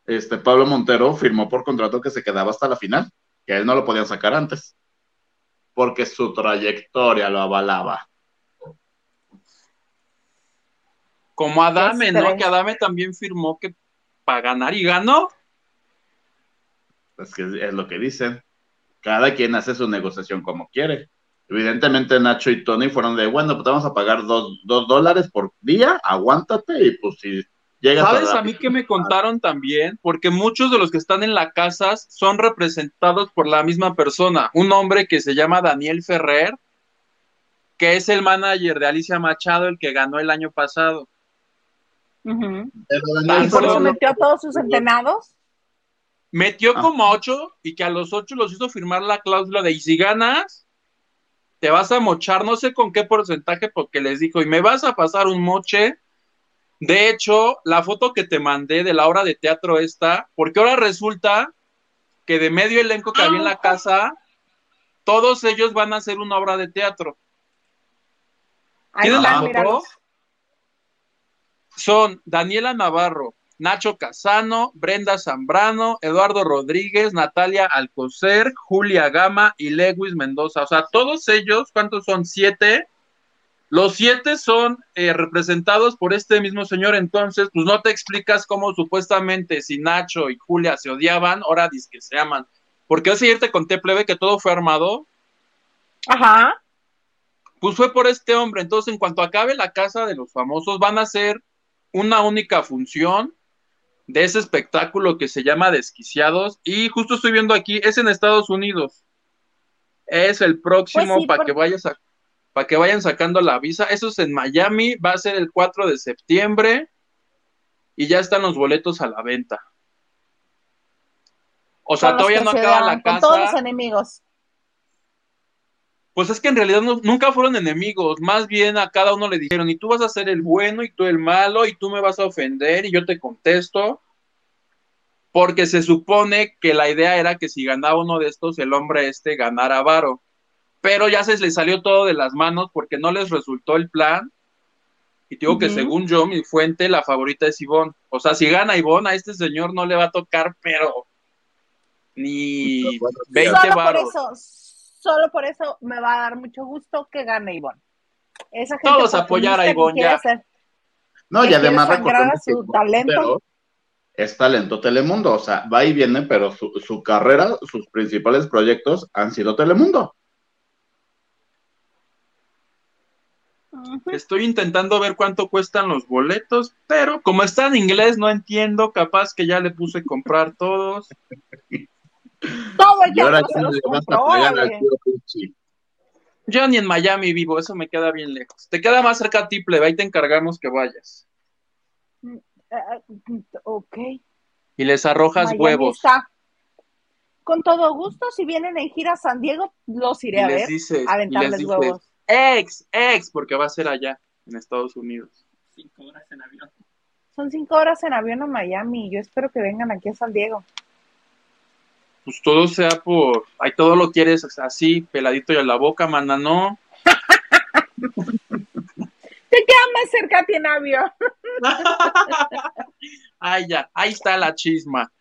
este Pablo Montero firmó por contrato que se quedaba hasta la final, que a él no lo podían sacar antes, porque su trayectoria lo avalaba. Como Adame, ¿no? Que Adame también firmó que para ganar y ganó. Es que es lo que dicen. Cada quien hace su negociación como quiere. Evidentemente Nacho y Tony fueron de, bueno, pues te vamos a pagar dos, dos dólares por día, aguántate y pues si llegas ¿Sabes la- a mí que me contaron también? Porque muchos de los que están en la casa son representados por la misma persona. Un hombre que se llama Daniel Ferrer, que es el manager de Alicia Machado, el que ganó el año pasado. ¿Y por eso metió a todos sus entrenados? Metió Ah. como a ocho y que a los ocho los hizo firmar la cláusula de y si ganas, te vas a mochar, no sé con qué porcentaje, porque les dijo, y me vas a pasar un moche. De hecho, la foto que te mandé de la obra de teatro esta, porque ahora resulta que de medio elenco que había en la casa, todos ellos van a hacer una obra de teatro. ¿Tienes está, la foto? Son Daniela Navarro, Nacho Casano, Brenda Zambrano, Eduardo Rodríguez, Natalia Alcocer, Julia Gama y Lewis Mendoza. O sea, todos ellos, ¿cuántos son? Siete. Los siete son eh, representados por este mismo señor. Entonces, pues no te explicas cómo supuestamente si Nacho y Julia se odiaban, ahora dices que se aman. Porque hace ayer te conté, plebe, que todo fue armado. Ajá. Pues fue por este hombre. Entonces, en cuanto acabe la casa de los famosos, van a hacer una única función de ese espectáculo que se llama Desquiciados. Y justo estoy viendo aquí, es en Estados Unidos. Es el próximo Pues sí, para por- que vayas a, para que vayan sacando la visa. Eso es en Miami, va a ser el 4 de septiembre y ya están los boletos a la venta. O sea, todavía no se acaba la Con todos los casa. enemigos. Pues es que en realidad no- nunca fueron enemigos, más bien a cada uno le dijeron, y tú vas a ser el bueno y tú el malo, y tú me vas a ofender, y yo te contesto, porque se supone que la idea era que si ganaba uno de estos, el hombre este ganara varo. Pero ya se les salió todo de las manos porque no les resultó el plan. Y digo que según yo, mi fuente, la favorita es Ivonne. O sea, si gana Ivonne, a este señor no le va a tocar, pero ni Bueno, 20 Solo por varos. eso, solo por eso me va a dar mucho gusto que gane Ivonne. Esa gente Todos apoyar a Ivonne, ya. hacer- No, y que además recordemos que su talento. Es talento Telemundo, o sea, va y viene, pero su, su carrera, sus principales proyectos han sido Telemundo. Estoy intentando ver cuánto cuestan los boletos, pero como está en inglés no entiendo, capaz que ya le puse comprar todos. Todo ahora se ya los le vas a compró. Yo ni en Miami vivo, eso me queda bien lejos. Te queda más cerca a ti, plebe, ahí te encargamos que vayas. Eh, ok. Y les arrojas Miami huevos. está. Con todo gusto, si vienen en gira a San Diego, los Y iré a les ver. dices, y aventarles les dices, huevos. ex, ex, porque va a ser allá, en Estados Unidos. Cinco horas en avión. Son cinco horas en avión a Miami. Yo espero que vengan aquí a San Diego. Pues todo sea por, ahí todo lo quieres así, peladito y a la boca, mana, no. Te queda más cerca a ti en avión. Ay, ya, ahí está la chisma.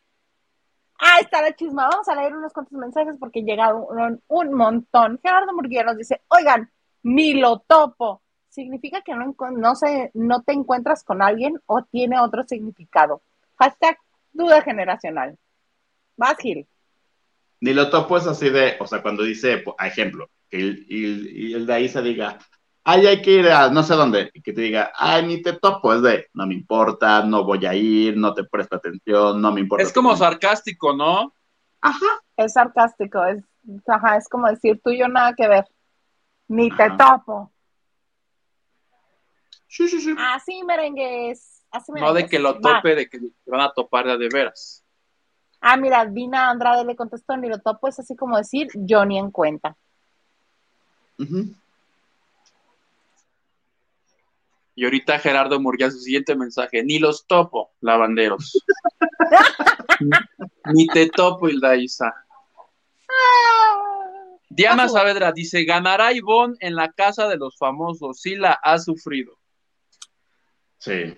Ah, está la chisma. Vamos a leer unos cuantos mensajes porque llegaron un montón. Gerardo Murguía nos dice, oigan, ni lo topo. ¿Significa que no, no, se, no te encuentras con alguien o tiene otro significado? Hashtag duda generacional. Vas, Gil. Ni lo topo es así de, o sea, cuando dice, por ejemplo, el, y, y el de ahí se diga, ay, hay que ir a no sé dónde, y que te diga, ay, ni te topo, es de, no me importa, no voy a ir, no te presto atención, no me importa. Es como sarcástico, ¿no? Ajá. Es sarcástico, es, ajá, es como decir tú y yo nada que ver. Ni te topo. Sí, sí, sí. Así merengues. Así No de merengues. que lo Va. tope, de que te van a topar de, veras. Ah, mira, Dina Andrade le contestó, ni lo topo, es así como decir, yo ni en cuenta. Ujú. Y ahorita Gerardo Murguía, su siguiente mensaje, ni los topo, lavanderos. ni te topo, Hilda Isa. Diana. Saavedra dice, ganará Ivonne en la casa de los famosos, sí la ha sufrido. Sí.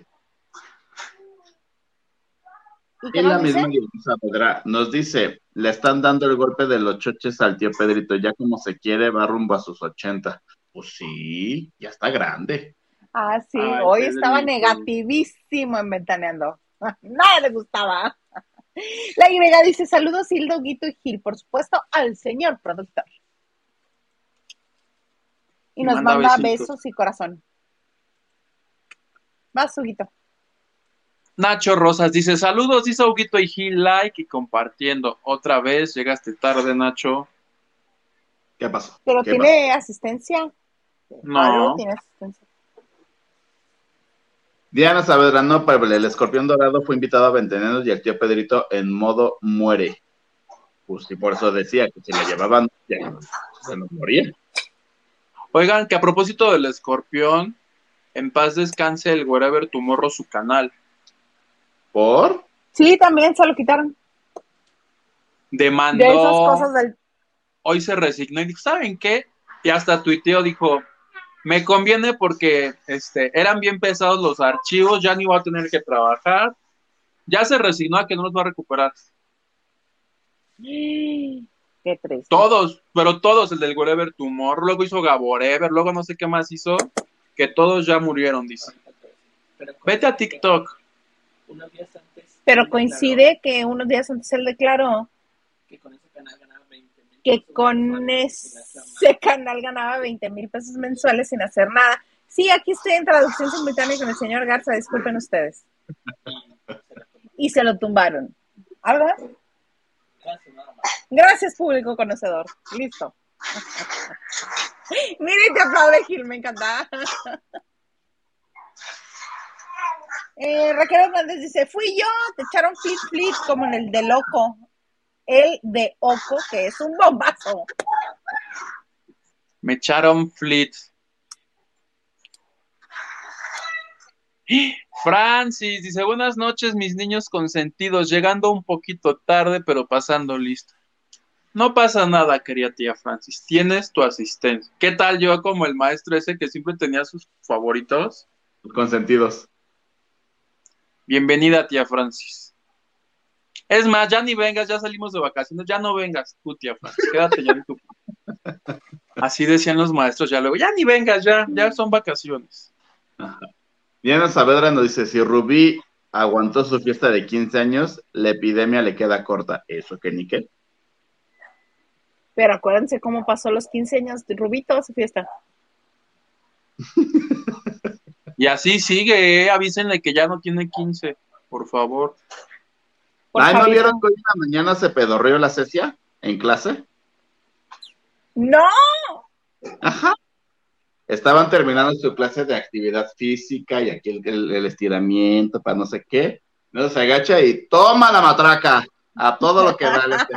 ¿Y la nos dice? misma Diana Saavedra nos dice, le están dando el golpe de los choches al tío Pedrito, ya como se quiere, va rumbo a sus 80. Pues sí, ya está grande. Ah, sí, Ay, hoy estaba negativísimo en Ventaneando. Nada le gustaba. La Y dice, saludos Hildo, Guito y Gil, por supuesto, al señor productor. Y nos Manda besos y corazón. Vas, Huguito. Nacho Rosas dice, saludos, dice Huguito y Gil, like y compartiendo. Otra vez, llegaste tarde, Nacho. ¿Qué pasó? Pero ¿Qué tiene asistencia. No. Algo tiene asistencia. Diana Saavedra, no, pero el escorpión dorado fue invitado a Ventenenos y el tío Pedrito en modo muere. Pues sí, por eso decía que si lo llevaban, ya se nos moría. Oigan, que a propósito del escorpión, en paz descanse el Wherever Tomorrow, su canal. ¿Por? Sí, también se lo quitaron. Demandó, De esas cosas del... hoy se resignó y dijo, ¿saben qué? Y hasta tuiteó, dijo, me conviene porque este, eran bien pesados los archivos, ya ni voy a tener que trabajar. Ya se resignó a que no los va a recuperar. Qué triste. Todos, pero todos, el del Wherever Tomorrow, luego hizo Gaborever, luego no sé qué más hizo, que todos ya murieron, dice. Vete a TikTok. Unos días antes. Pero coincide que unos días antes él declaró declaró Que con ese canal ganaba 20 mil. Que con ese canal ganaba 20 mil pesos mensuales sin hacer nada. Sí, aquí estoy en traducción simultánea con el señor Garza, disculpen ustedes. Y se lo tumbaron. ¿Habla? Gracias, público conocedor. Listo. Miren, te aplaude Gil, me encanta. Eh, Raquel Hernández dice, fui yo, te echaron flip flip como en el de loco. El de Oco, que es un bombazo. Me echaron fleet. Francis dice, buenas noches, mis niños consentidos, llegando un poquito tarde, pero pasando listo. No pasa nada, querida tía Francis, tienes tu asistencia. ¿Qué tal yo como el maestro ese que siempre tenía sus favoritos? Consentidos. Bienvenida, tía Francis. Es más, ya ni vengas, ya salimos de vacaciones, ya no vengas Francis, quédate ya en tu... Así decían los maestros ya luego, ya ni vengas, ya, ya son vacaciones. Diana Saavedra nos dice, si Rubí aguantó su fiesta de 15 años, la epidemia le queda corta. ¿Eso qué ni qué? Pero acuérdense cómo pasó los 15 años de Rubito a su fiesta. Y así sigue, eh, avísenle que ya no tiene 15, por favor. Por Ay, ¿no vieron que hoy en la mañana se pedorreó la cecia en clase? ¡No! Ajá. Estaban terminando su clase de actividad física y aquí el, el- el estiramiento para no sé qué. No se agacha y toma la matraca a todo lo que da. le dice,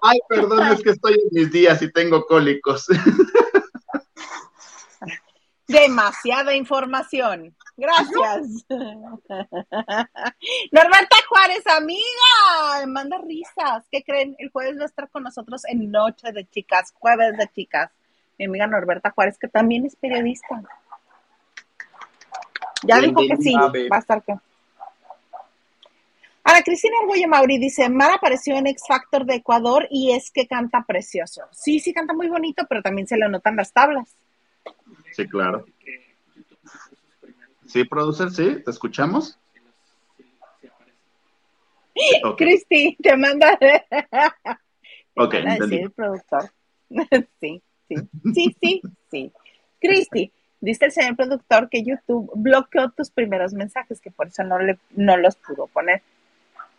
Ay, perdón, es que estoy en mis días y tengo cólicos. Demasiada información. Gracias. Norberta Juárez, amiga, me manda risas. ¿Qué creen? El jueves va a estar con nosotros en Noche de Chicas, Jueves de Chicas. Mi amiga Norberta Juárez, que también es periodista. Ya dijo que sí, va a estar que. Ana Cristina Argüello Mauri dice, Mara apareció en X Factor de Ecuador y es que canta precioso. Sí, sí canta muy bonito, pero también se le notan las tablas. Sí, claro. Sí, producer, sí, ¿te escuchamos? Ok, Cristi, te manda. ok, Van a decir entendí. el productor. sí, sí, sí, sí, sí. Cristi, Dice el señor productor que YouTube bloqueó tus primeros mensajes, que por eso no, le, no los pudo poner.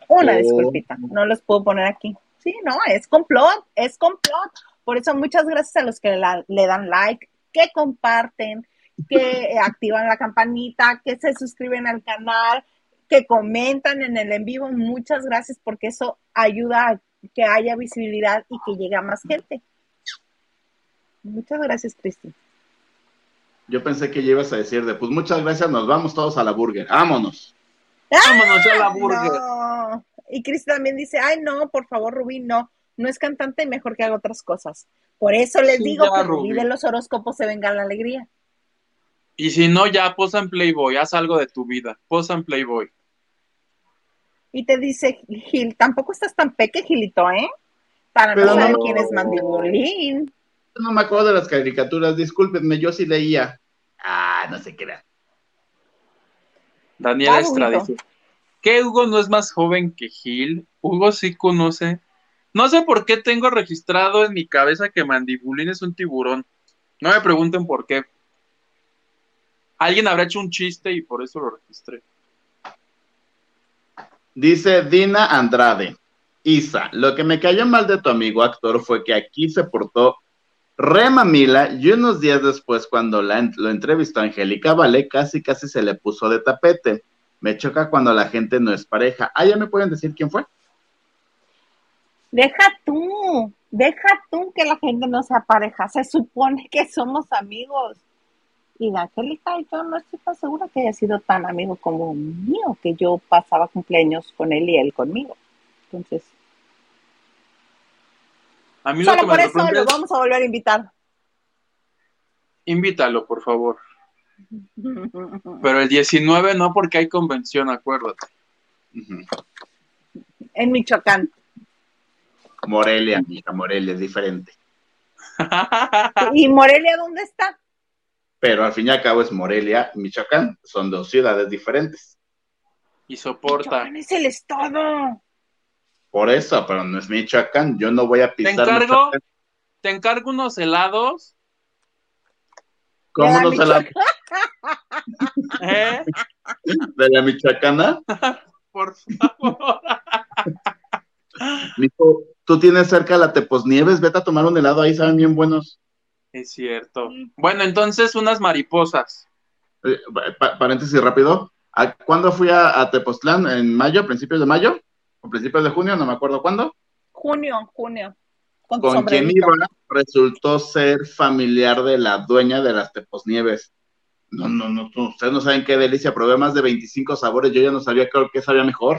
Una Oh. disculpita, no los puedo poner aquí. Sí, no, es complot, es complot. Por eso muchas gracias a los que la- le dan like, que comparten, que eh, activan la campanita, que se suscriben al canal, que comentan en el en vivo. Muchas gracias porque eso ayuda a que haya visibilidad y que llegue a más gente. Muchas gracias, Cristi. Yo pensé que ya ibas a decir de, pues muchas gracias, nos vamos todos a la burger. Vámonos. Vámonos a la burger. No. Y Cristi también dice, ay, no, por favor, Rubí, no. No es cantante y mejor que haga otras cosas. Por eso les Sí, digo ya, que Rubí. de los horóscopos se venga la alegría. Y si no, ya posa en Playboy, haz algo de tu vida. Posa en Playboy. Y te dice Gil, tampoco estás tan peque, Gilito, ¿eh? Para Pero no saber no. quién es Mandibulín. No me acuerdo de las caricaturas, discúlpenme, yo sí leía. Ah, no sé qué era. Daniela Ah, Estrada dice, ¿qué Hugo no es más joven que Gil? Hugo sí conoce. No sé por qué tengo registrado en mi cabeza que Mandibulín es un tiburón. No me pregunten por qué. Alguien habrá hecho un chiste y por eso lo registré. Dice Dina Andrade. Isa, lo que me cayó mal de tu amigo actor fue que aquí se portó re mamila y unos días después cuando la, lo entrevistó Angélica Vale casi casi se le puso de tapete. Me choca cuando la gente no es pareja. Ah, ¿ya me pueden decir quién fue? Deja tú, deja tú que la gente no sea pareja. Se supone que somos amigos. Y de Angélica, yo no estoy tan segura que haya sido tan amigo como mío, que yo pasaba cumpleaños con él y él conmigo. Entonces, A mí lo solo que por me eso lo es, vamos a volver a invitar. invítalo, por favor. Pero el 19 no, porque hay convención, acuérdate. En Michoacán. Morelia, hija, Morelia, es diferente. ¿Y Morelia dónde está? Pero al fin y al cabo es Morelia, Michoacán. Son dos ciudades diferentes. y soporta. Michoacán es el estado. Por eso, pero no es Michoacán. Yo no voy a Te pisar encargo, Michoacán. te encargo unos helados. ¿Cómo la Michoacán. ¿eh? de la Michoacana? Por favor. Mijo, tú tienes cerca la Teposnieves, vete a tomar un helado ahí, saben bien buenos. Es cierto. Bueno, entonces unas mariposas. Eh, pa- paréntesis rápido. ¿A- ¿Cuándo fui a, a Tepoztlán? ¿En mayo? ¿Principios de mayo? ¿O principios de junio? No me acuerdo cuándo. Junio, junio. Con Con quien iba resultó ser familiar de la dueña de las Teposnieves. No, no, no, ustedes no saben qué delicia. Probé más de 25 sabores. Yo ya no sabía qué, qué sabía mejor.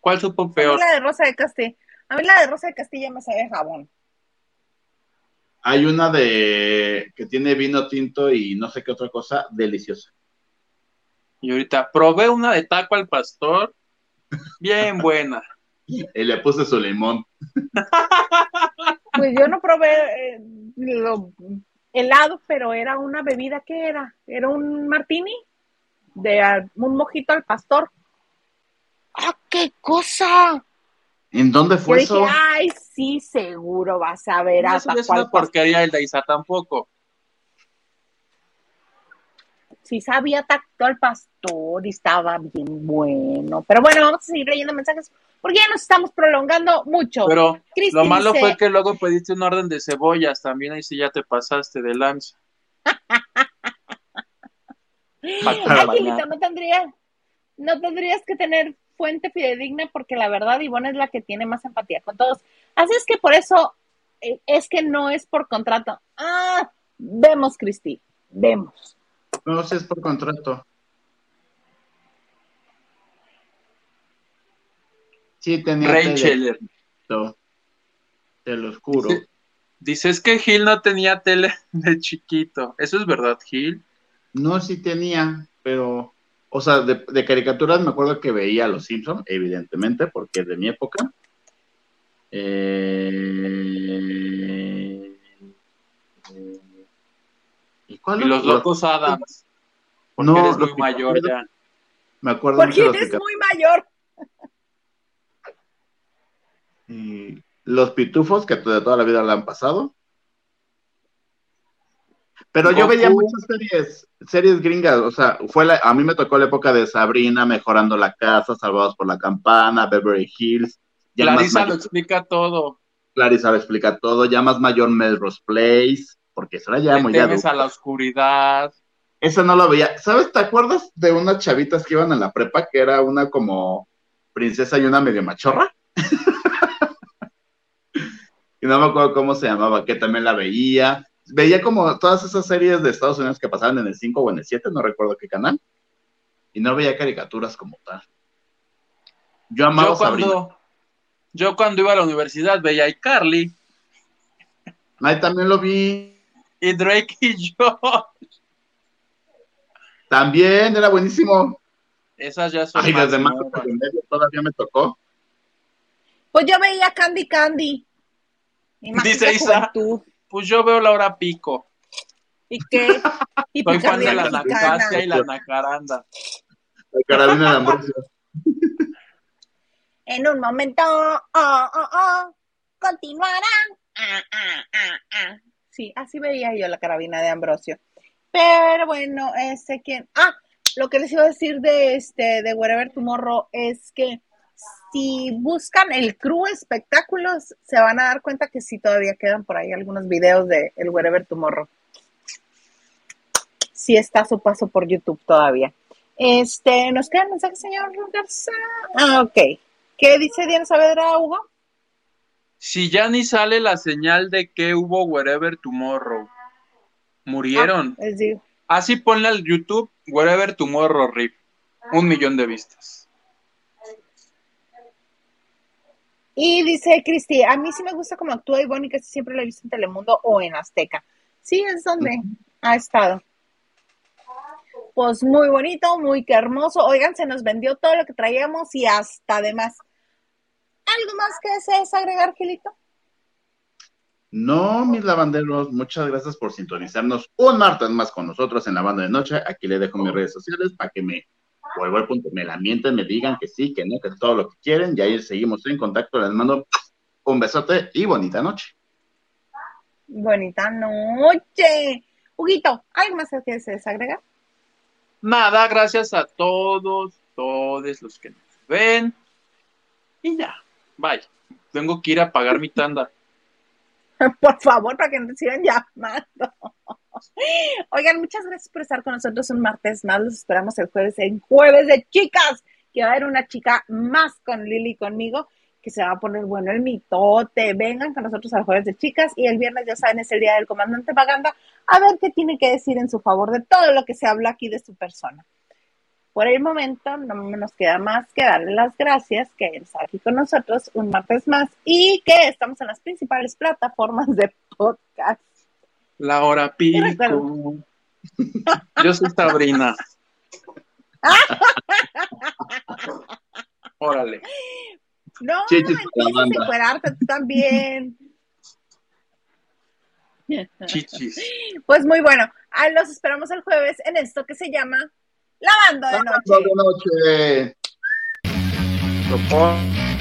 ¿Cuál supo peor? la de Rosa de Castilla. A mí la de Rosa de Castilla me sabe jabón. Hay una de que tiene vino tinto y no sé qué otra cosa deliciosa. Y ahorita probé una de taco al pastor. Bien buena. Y le puse su limón. Pues yo no probé eh, lo- helado, pero era una bebida, ¿qué era? Era un martini de ah, un mojito al pastor. ¡Ah, qué cosa! ¿En dónde Yo fue dije, eso? ay, sí, seguro vas a ver No, hasta eso es cuál una porquería el de Isa tampoco. Sí sabía tacto al pastor y estaba bien bueno. Pero bueno, vamos a seguir leyendo mensajes porque ya nos estamos prolongando mucho. Pero lo malo dice- fue que luego pediste un orden de cebollas. También ahí sí ya te pasaste de lanza. No tendrías, no tendrías que tener fuente fidedigna porque la verdad Ivonne es la que tiene más empatía con todos. Así es que por eso eh, es que no es por contrato. Ah, vemos, Cristi, vemos. No, si es por contrato. Sí, tenía Rachel. tele- Te lo juro. Sí. Dice, es que Gil no tenía tele de chiquito. ¿Eso es verdad, Gil? No, sí tenía, pero, o sea, de, de caricaturas me acuerdo que veía a Los Simpsons, evidentemente, porque es de mi época. Eh, ¿Y cuál Y los locos Adams. Porque No, eres muy mayor ya. Me acuerdo Porque eres muy mayor. y los pitufos que de toda la vida la han pasado. Pero yo veía muchas series, series gringas, o sea, fue la- a mí me tocó la época de Sabrina, Mejorando la Casa, Salvados por la Campana, Beverly Hills. Ya Clarisa lo explica todo. Clarisa lo explica todo, ya más mayor Melrose Place, porque eso era ya muy temes a la oscuridad. Esa no lo veía. ¿Sabes? ¿Te acuerdas de unas chavitas que iban a la prepa que era una como princesa y una medio machorra? y no me acuerdo cómo se llamaba, que también la veía. Veía como todas esas series de Estados Unidos que pasaban en el 5 o en el 7, no recuerdo qué canal. Y no veía caricaturas como tal. Yo amaba Yo Sabrina. cuando, yo cuando iba a la universidad veía a iCarly Ahí también lo vi. y Drake y yo. También era buenísimo. Esas ya son Ay, más desde más nuevas. de medio todavía me tocó. Pues yo veía Candy Candy. Dice Isa. juventud. Pues yo veo la hora pico. ¿Y qué? Y Soy fan de la. Nacasia y la Nacaranda. La carabina de Ambrosio. En un momento, oh, oh, oh, continuarán. Ah, ah, ah, ah. Sí, así veía yo la carabina de Ambrosio. Pero bueno, este quien. Ah, lo que les iba a decir de este de Wherever Tomorrow es que si buscan el crew espectáculos, se van a dar cuenta que sí todavía quedan por ahí algunos videos de el Wherever Tomorrow. Sí está a su paso por YouTube todavía. Este, ¿nos quedan mensajes, señor Garza? Ah, ok. ¿Qué dice Diana Saavedra, Hugo? Si ya ni sale la señal de que hubo Wherever Tomorrow. Murieron. Les digo. Así ponle al YouTube Wherever Tomorrow Rip. Un millón de vistas. Y dice Cristi, a mí sí me gusta cómo actúa Ivonne, que siempre la he visto en Telemundo o en Azteca. Sí, es donde ha estado. Pues muy bonito, muy que hermoso. Oigan, se nos vendió todo lo que traíamos y hasta además. ¿Algo más que desees agregar, Gilito? No, mis lavanderos, muchas gracias por sintonizarnos un martes más con nosotros en la banda de noche. Aquí les dejo mis redes sociales para que me me la mienten, me digan que sí, que no, que todo lo que quieren. Y ahí seguimos en contacto. Les mando un besote y bonita noche. Bonita noche. Huguito, ¿algo más que desees agregar? Nada, gracias a todos, todos los que nos ven. Y ya, bye. Tengo que ir a pagar mi tanda. Por favor, para que nos sigan llamando. Oigan, muchas gracias por estar con nosotros un martes más. Los esperamos el jueves en Jueves de Chicas, que va a haber una chica más con Lili y conmigo, que se va a poner bueno el mitote. Vengan con nosotros al Jueves de Chicas y el viernes, ya saben, es el día del comandante Paganda, a ver qué tiene que decir en su favor de todo lo que se habla aquí de su persona. Por el momento no nos queda más que darle las gracias que está aquí con nosotros un martes más y que estamos en las principales plataformas de podcast. La hora pico. Yo soy Sabrina. Órale. No, Chichis encuerarte tú también. Chichis. Pues muy bueno, ah, los esperamos el jueves en esto que se llama Lavando de Noche. Buenas noches. Soporte.